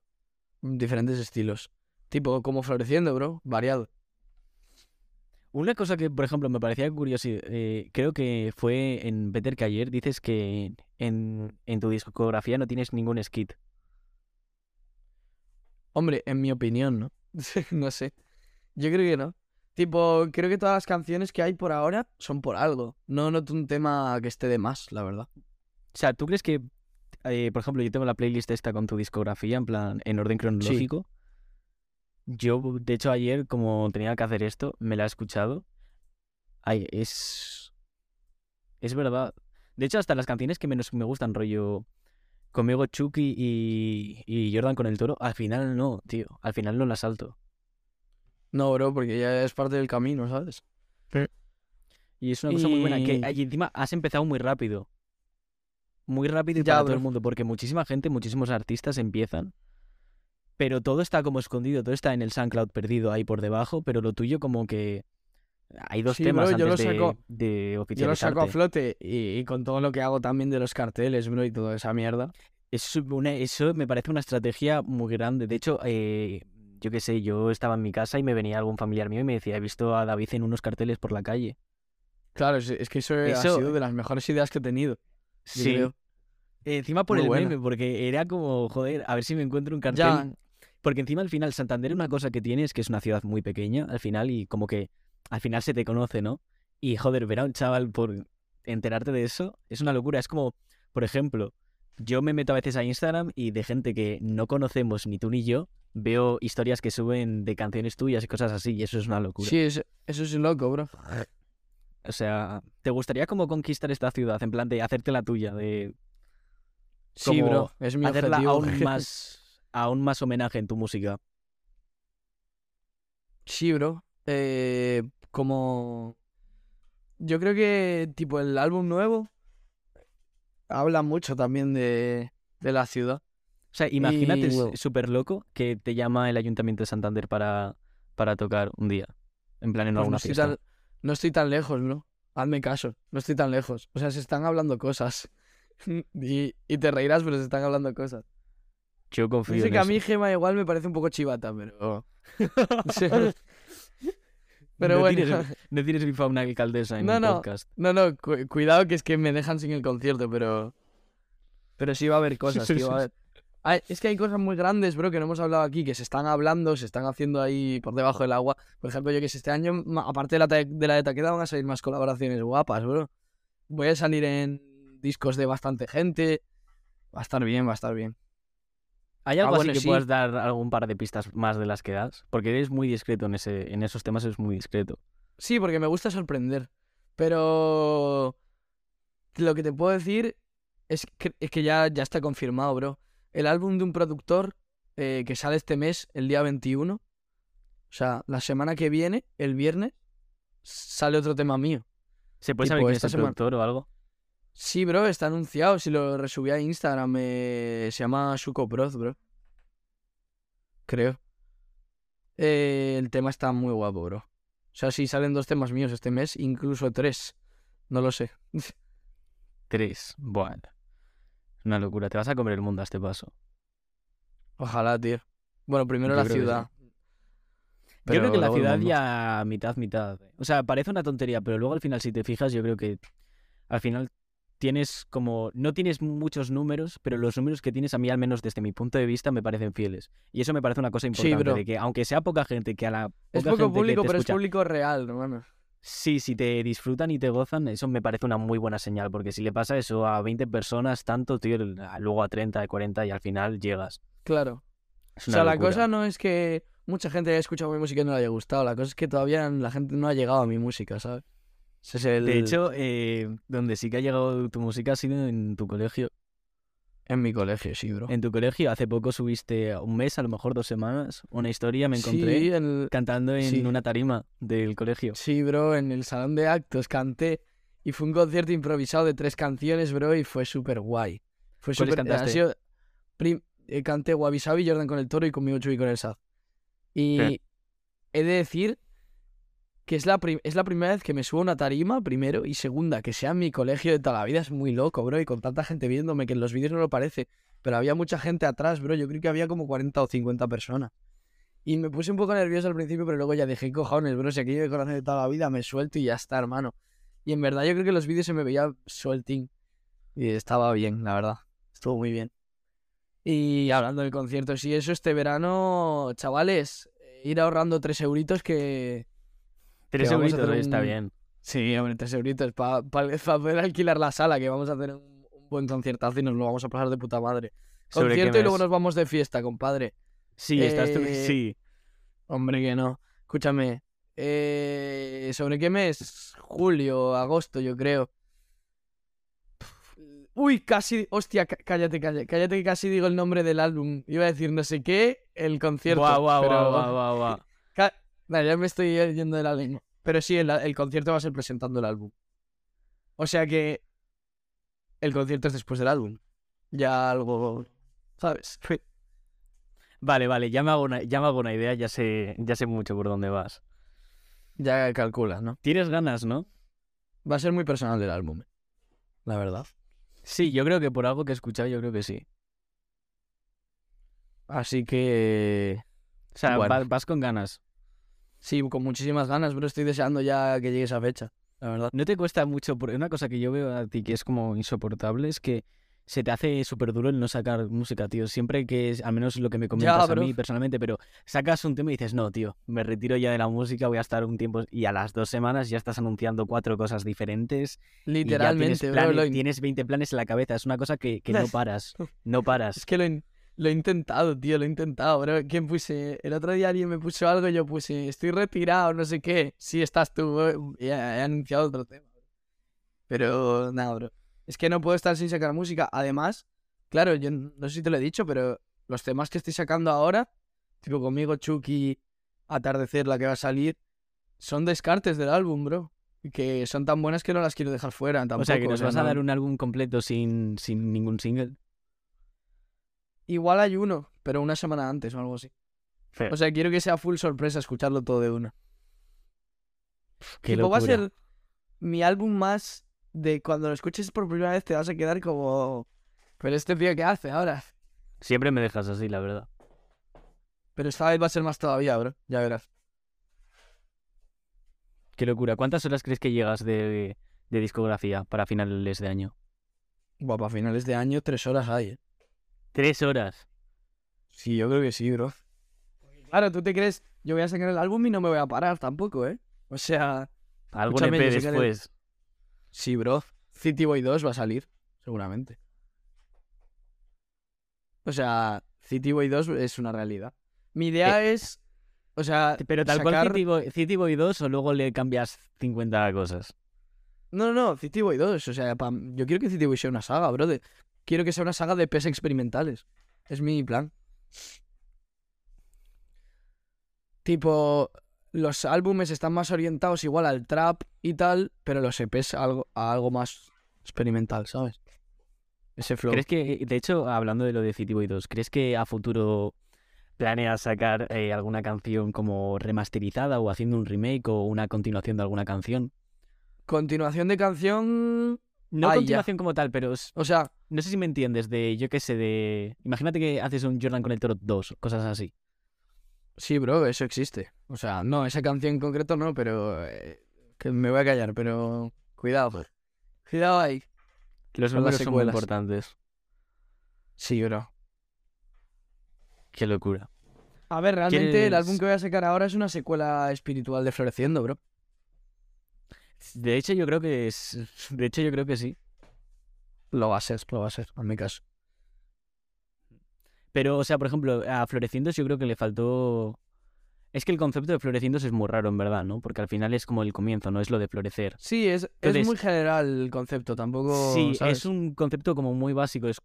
Diferentes estilos. Tipo, como floreciendo, bro. Variado. Una cosa que, por ejemplo, me parecía curioso, eh, creo que fue en Better que ayer, dices que en, en tu discografía no tienes ningún skit. Hombre, en mi opinión, ¿no? no sé. Yo creo que no. Tipo, creo que todas las canciones que hay por ahora son por algo. No noto un tema que esté de más, la verdad. O sea, ¿tú crees que eh, por ejemplo, yo tengo la playlist esta con tu discografía, en plan, en orden cronológico. Yo, de hecho, ayer, como tenía que hacer esto, me la he escuchado. Ay, es. Es verdad. De hecho, hasta las canciones que menos me gustan, rollo. Conmigo Chucky y, y Jordan con el toro, al final no, tío. Al final no las salto. No, bro, porque ya es parte del camino, ¿sabes? Y es una cosa muy buena. Que Y- encima has empezado muy rápido. Muy rápido y Ya, para todo el mundo. Porque muchísima gente, muchísimos artistas empiezan. Pero todo está como escondido, todo está en el SoundCloud perdido ahí por debajo. Pero lo tuyo, como que. Hay dos Sí, temas bro, yo antes lo de, saco- de Yo lo saco a flote y, y con todo lo que hago también de los carteles, bro, y toda esa mierda. Es una- eso me parece una estrategia muy grande. De hecho, eh, yo qué sé, yo estaba en mi casa y me venía algún familiar mío y me decía, he visto a David en unos carteles por la calle. Claro, es, es que eso, ha sido de las mejores ideas que he tenido. creo. Encima por Muy el buena. meme, porque era como, joder, a ver si me encuentro un cartel. Ya, Porque encima al final Santander una cosa que tiene es que es una ciudad muy pequeña al final y como que al final se te conoce, ¿no? Y joder, ver a un chaval por enterarte de eso es una locura. Es como, por ejemplo, yo me meto a veces a Instagram y de gente que no conocemos ni tú ni yo, veo historias que suben de canciones tuyas y cosas así y eso es una locura. sí, es- eso es loco, bro. O sea, ¿te gustaría como conquistar esta ciudad? En plan de hacerte la tuya, de Sí, bro, es mi hacerla objetivo. aún más, aún más homenaje en tu música. Sí, bro. Eh, como... Yo creo que, tipo, el álbum nuevo habla mucho también de, de la ciudad. O sea, imagínate, Y- es súper loco que te llama el Ayuntamiento de Santander para, para tocar un día. En plan, en Pues no, alguna estoy fiesta. tan, no estoy tan lejos, bro. Hazme caso, no estoy tan lejos. O sea, se están hablando cosas. y, y te reirás, pero se están hablando cosas. Yo confío Dice en que a mí Gema igual me parece un poco chivata, pero... Pero no bueno. Tienes, no tienes bifa a una alcaldesa en No, un no. podcast. No, no, cu- cuidado que es que me dejan sin el concierto, pero... Pero sí va a haber cosas, tío, va a haber... Ay, es que hay cosas muy grandes, bro, que no hemos hablado aquí, que se están hablando, se están haciendo ahí por debajo del agua. Por ejemplo, yo que sé, este año, aparte de la, de la de Taqueda, van a salir más colaboraciones guapas, bro. Voy a salir en discos de bastante gente. Va a estar bien, va a estar bien. ¿Hay algo Ah, así bueno, que sí. puedas dar algún par de pistas más de las que das? Porque eres muy discreto en, ese, en esos temas, eres muy discreto. Sí, porque me gusta sorprender. Pero lo que te puedo decir es que, es que ya, ya está confirmado, bro. El álbum de un productor eh, que sale este mes, el día 21. O sea, la semana que viene, el viernes, sale otro tema mío. ¿Se puede Tipo, saber quién es el productor o algo? Sí, bro, está anunciado. Si lo resubí a Instagram, eh, se llama Shuko Proz, bro. Creo. Eh, el tema está muy guapo, bro. O sea, si salen dos temas míos este mes, incluso tres. No lo sé. Tres. Bueno. Una locura. Te vas a comer el mundo a este paso. Ojalá, tío. Bueno, primero Yo la que ciudad. yo creo que la ciudad ya mitad, mitad. O sea, parece una tontería, pero luego al final, si te fijas, yo creo que al final tienes como. No tienes muchos números, pero los números que tienes, a mí, al menos desde mi punto de vista, me parecen fieles. Y eso me parece una cosa importante. De que aunque sea poca gente, que a la. Es poco gente que público, te pero escucha- es público real, hermano. Sí, si te disfrutan y te gozan, eso me parece una muy buena señal, porque si le pasa eso a 20 personas, tanto, tío, luego a 30, a 40 y al final llegas. Claro. O sea, la cosa no es que mucha gente haya escuchado mi música y no le haya gustado. La cosa es que todavía la gente no ha llegado a mi música, ¿sabes? Ese es el... De hecho, eh, donde sí que ha llegado tu música ha sido en tu colegio. En mi colegio, sí, bro. En tu colegio, hace poco subiste un mes, a lo mejor dos semanas, una historia, me encontré Sí, en el- cantando en sí. una tarima del colegio. sí, bro, en el salón de actos canté y fue un concierto improvisado de tres canciones, bro, y fue súper guay. Fue ¿Cuáles súper... cantaste? sido- prim- eh, canté Wabi Sabi, Jordan con el toro y conmigo Chuy con el Sad. Y he de decir que es la, es la primera vez que me subo a una tarima, primero, y segunda, que sea en mi colegio de toda la vida, es muy loco, bro, y con tanta gente viéndome, que en los vídeos no lo parece, pero había mucha gente atrás, bro, yo creo que había como 40 o 50 personas. Y me puse un poco nervioso al principio, pero luego ya dije, cojones, bro, si aquí yo me conozco de toda la vida, me suelto y ya está, hermano. Y en verdad yo creo que los vídeos se me veía sueltín. Y estaba bien, la verdad. Estuvo muy bien. Y hablando de conciertos y eso, este verano, chavales, eh, ir ahorrando tres euritos que... Tres euritos, está bien. Sí, hombre, tres euritos para poder alquilar la sala, que vamos a hacer un, un buen conciertazo y nos lo vamos a pasar de puta madre. ¿Sobre qué Concierto y luego nos vamos de fiesta, compadre. Sí, estás tú. Eh, Sí. Hombre, que no. Escúchame. eh, ¿Sobre qué mes? Julio, agosto, yo creo. Uy, casi. Hostia, cá- cállate, cállate. Cállate que casi digo el nombre del álbum. Iba a decir no sé qué, el concierto. Guau, guau, pero... guau, guau, guau, guau. Nah, ya me estoy yendo de la lengua. Pero sí, el, el concierto va a ser presentando el álbum. O sea que. El concierto es después del álbum. Ya algo. ¿Sabes? Vale, vale, ya me hago una, ya me hago una idea, ya sé, ya sé mucho por dónde vas. Ya calculas, ¿no? Tienes ganas, ¿no? Va a ser muy personal del álbum. La verdad. Sí, yo creo que por algo que he escuchado, yo creo que sí. Así que. O sea, Bueno. vas con ganas. Sí, con muchísimas ganas, pero estoy deseando ya que llegue esa fecha. La verdad. ¿No te cuesta mucho? Porque una cosa que yo veo a ti que es como insoportable es que se te hace súper duro el no sacar música, tío. Siempre que es, al menos lo que me comentas a mí personalmente, pero sacas un tema y dices, no, tío, me retiro ya de la música, voy a estar un tiempo. Y a las dos semanas ya estás anunciando cuatro cosas diferentes. y ya Literalmente, tienes, bro, planes- lo in- tienes 20 planes en la cabeza. Es una cosa que, que no paras. No paras. Es que lo, lo he intentado, tío, lo he intentado, bro. ¿Quién puse? El otro día alguien me puso algo y yo puse, estoy retirado, no sé qué. Sí, estás tú, he, anunciado otro tema. Pero, nada, bro. Es que no puedo estar sin sacar música. Además, claro, yo no sé si te lo he dicho, pero los temas que estoy sacando ahora, tipo conmigo, Chucky, Atardecer, la que va a salir, son descartes del álbum, bro. Que son tan buenas que no las quiero dejar fuera tampoco. o sea, que nos vas a dar un álbum completo sin, sin ningún single. Igual hay uno, pero una semana antes o algo así. O sea, quiero que sea full sorpresa escucharlo todo de una. Qué tipo, va a ser mi álbum más de cuando lo escuches por primera vez te vas a quedar como... Pero este tío, ¿qué hace ahora? Siempre me dejas así, la verdad. Pero esta vez va a ser más todavía, bro. Ya verás. Qué locura. ¿Cuántas horas crees que llegas de, de discografía para finales de año? Buah, para finales de año tres horas hay, ¿eh? Tres horas. Sí, yo creo que sí, bro. Claro, ¿tú te crees? Yo voy a sacar el álbum y no me voy a parar tampoco, ¿eh? O sea... Algún Escúchame, EP después. Sí, bro. City Boy 2 va a salir, seguramente. O sea, City Boy 2 es una realidad. Mi idea es, o sea, Pero tal cual City Boy, City Boy 2 o luego le cambias 50 cosas. No, no, no, City Boy 2. O sea, yo quiero que City Boy sea una saga, bro. Quiero que sea una saga de EPs experimentales. Es mi plan. Tipo, los álbumes están más orientados igual al trap y tal, pero los EPs algo, a algo más experimental, ¿sabes? Ese flow. ¿Crees que, de hecho, hablando de lo de City Boy 2, ¿crees que a futuro planeas sacar eh, alguna canción como remasterizada o haciendo un remake o una continuación de alguna canción? Continuación de canción. No ya. continuación como tal, pero es- O sea, no sé si me entiendes, de, yo qué sé, de... Imagínate que haces un Jordan Connector 2, cosas así. sí, bro, eso existe. O sea, no, esa canción en concreto no, pero. eh, que me voy a callar, pero. Cuidado. Cuidado ahí. Los Con números son muy importantes. Sí, bro. Qué locura. A ver, realmente el ¿Quieres- álbum que voy a sacar ahora es una secuela espiritual de Floreciendo, bro. De hecho, yo creo que es... De hecho, yo creo que sí. Lo va a ser, lo va a ser, en mi caso. Pero, o sea, por ejemplo, a Florecientos yo creo que le faltó... Es que el concepto de Florecientos es muy raro, en verdad, ¿no? Porque al final es como el comienzo, ¿no? Es lo de florecer. Sí, es, es muy general el concepto, tampoco. sí, ¿sabes? es un concepto como muy básico. Es...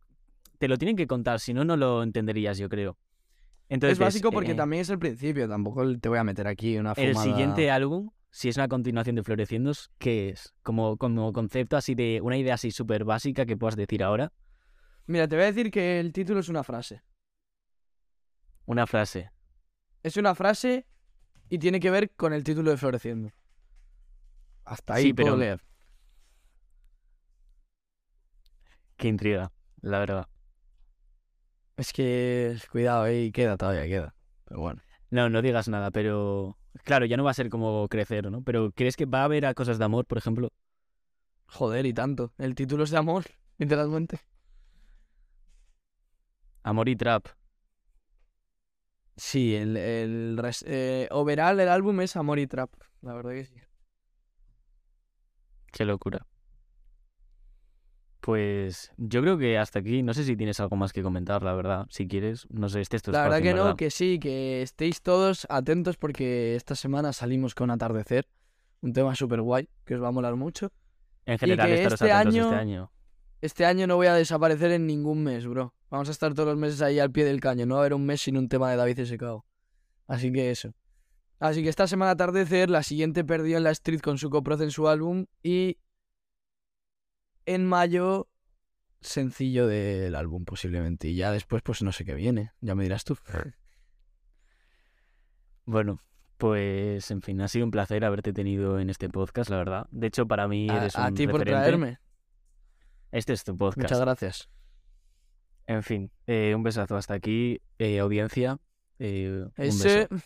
Te lo tienen que contar, si no, no lo entenderías, yo creo. Entonces, Es básico porque eh, también es el principio, tampoco te voy a meter aquí una El fumada. siguiente álbum, si es una continuación de Floreciendos, ¿qué es? Como, como concepto así de... Una idea así súper básica que puedas decir ahora. Mira, te voy a decir que el título es una frase. Una frase. Es una frase y tiene que ver con el título de Floreciendo. Hasta ahí Sí, puedo pero- leer. Qué intriga, la verdad. Es que, cuidado, ahí queda todavía, queda. Pero bueno. No, no digas nada, pero... Claro, ya no va a ser como crecer, ¿no? Pero ¿crees que va a haber a cosas de amor, por ejemplo? Joder, y tanto. El título es de amor, literalmente. Amor y trap. Sí, el, el res- eh, overall el álbum es Amor y Trap. La verdad que sí. Qué locura. Pues yo creo que hasta aquí, no sé si tienes algo más que comentar, la verdad. Si quieres, no sé, este es tu La verdad que no, que sí, que estéis todos atentos porque esta semana salimos con Atardecer, un tema súper guay que os va a molar mucho. En general, que estaros este año- este año. Este año no voy a desaparecer en ningún mes, bro. Vamos a estar todos los meses ahí al pie del caño. No va a haber un mes sin un tema de David Secao. Así que eso. Así que esta semana atardecer, la siguiente perdió en la Street con su coproce en su álbum y en mayo sencillo del álbum posiblemente. Y ya después pues no sé qué viene. Ya me dirás tú. Bueno, pues en fin, ha sido un placer haberte tenido en este podcast, la verdad. De hecho, para mí A, eres a un ti por referente. traerme. Este es tu podcast. Muchas gracias. En fin, eh, un besazo hasta aquí, eh, audiencia. eh, un Ese... beso.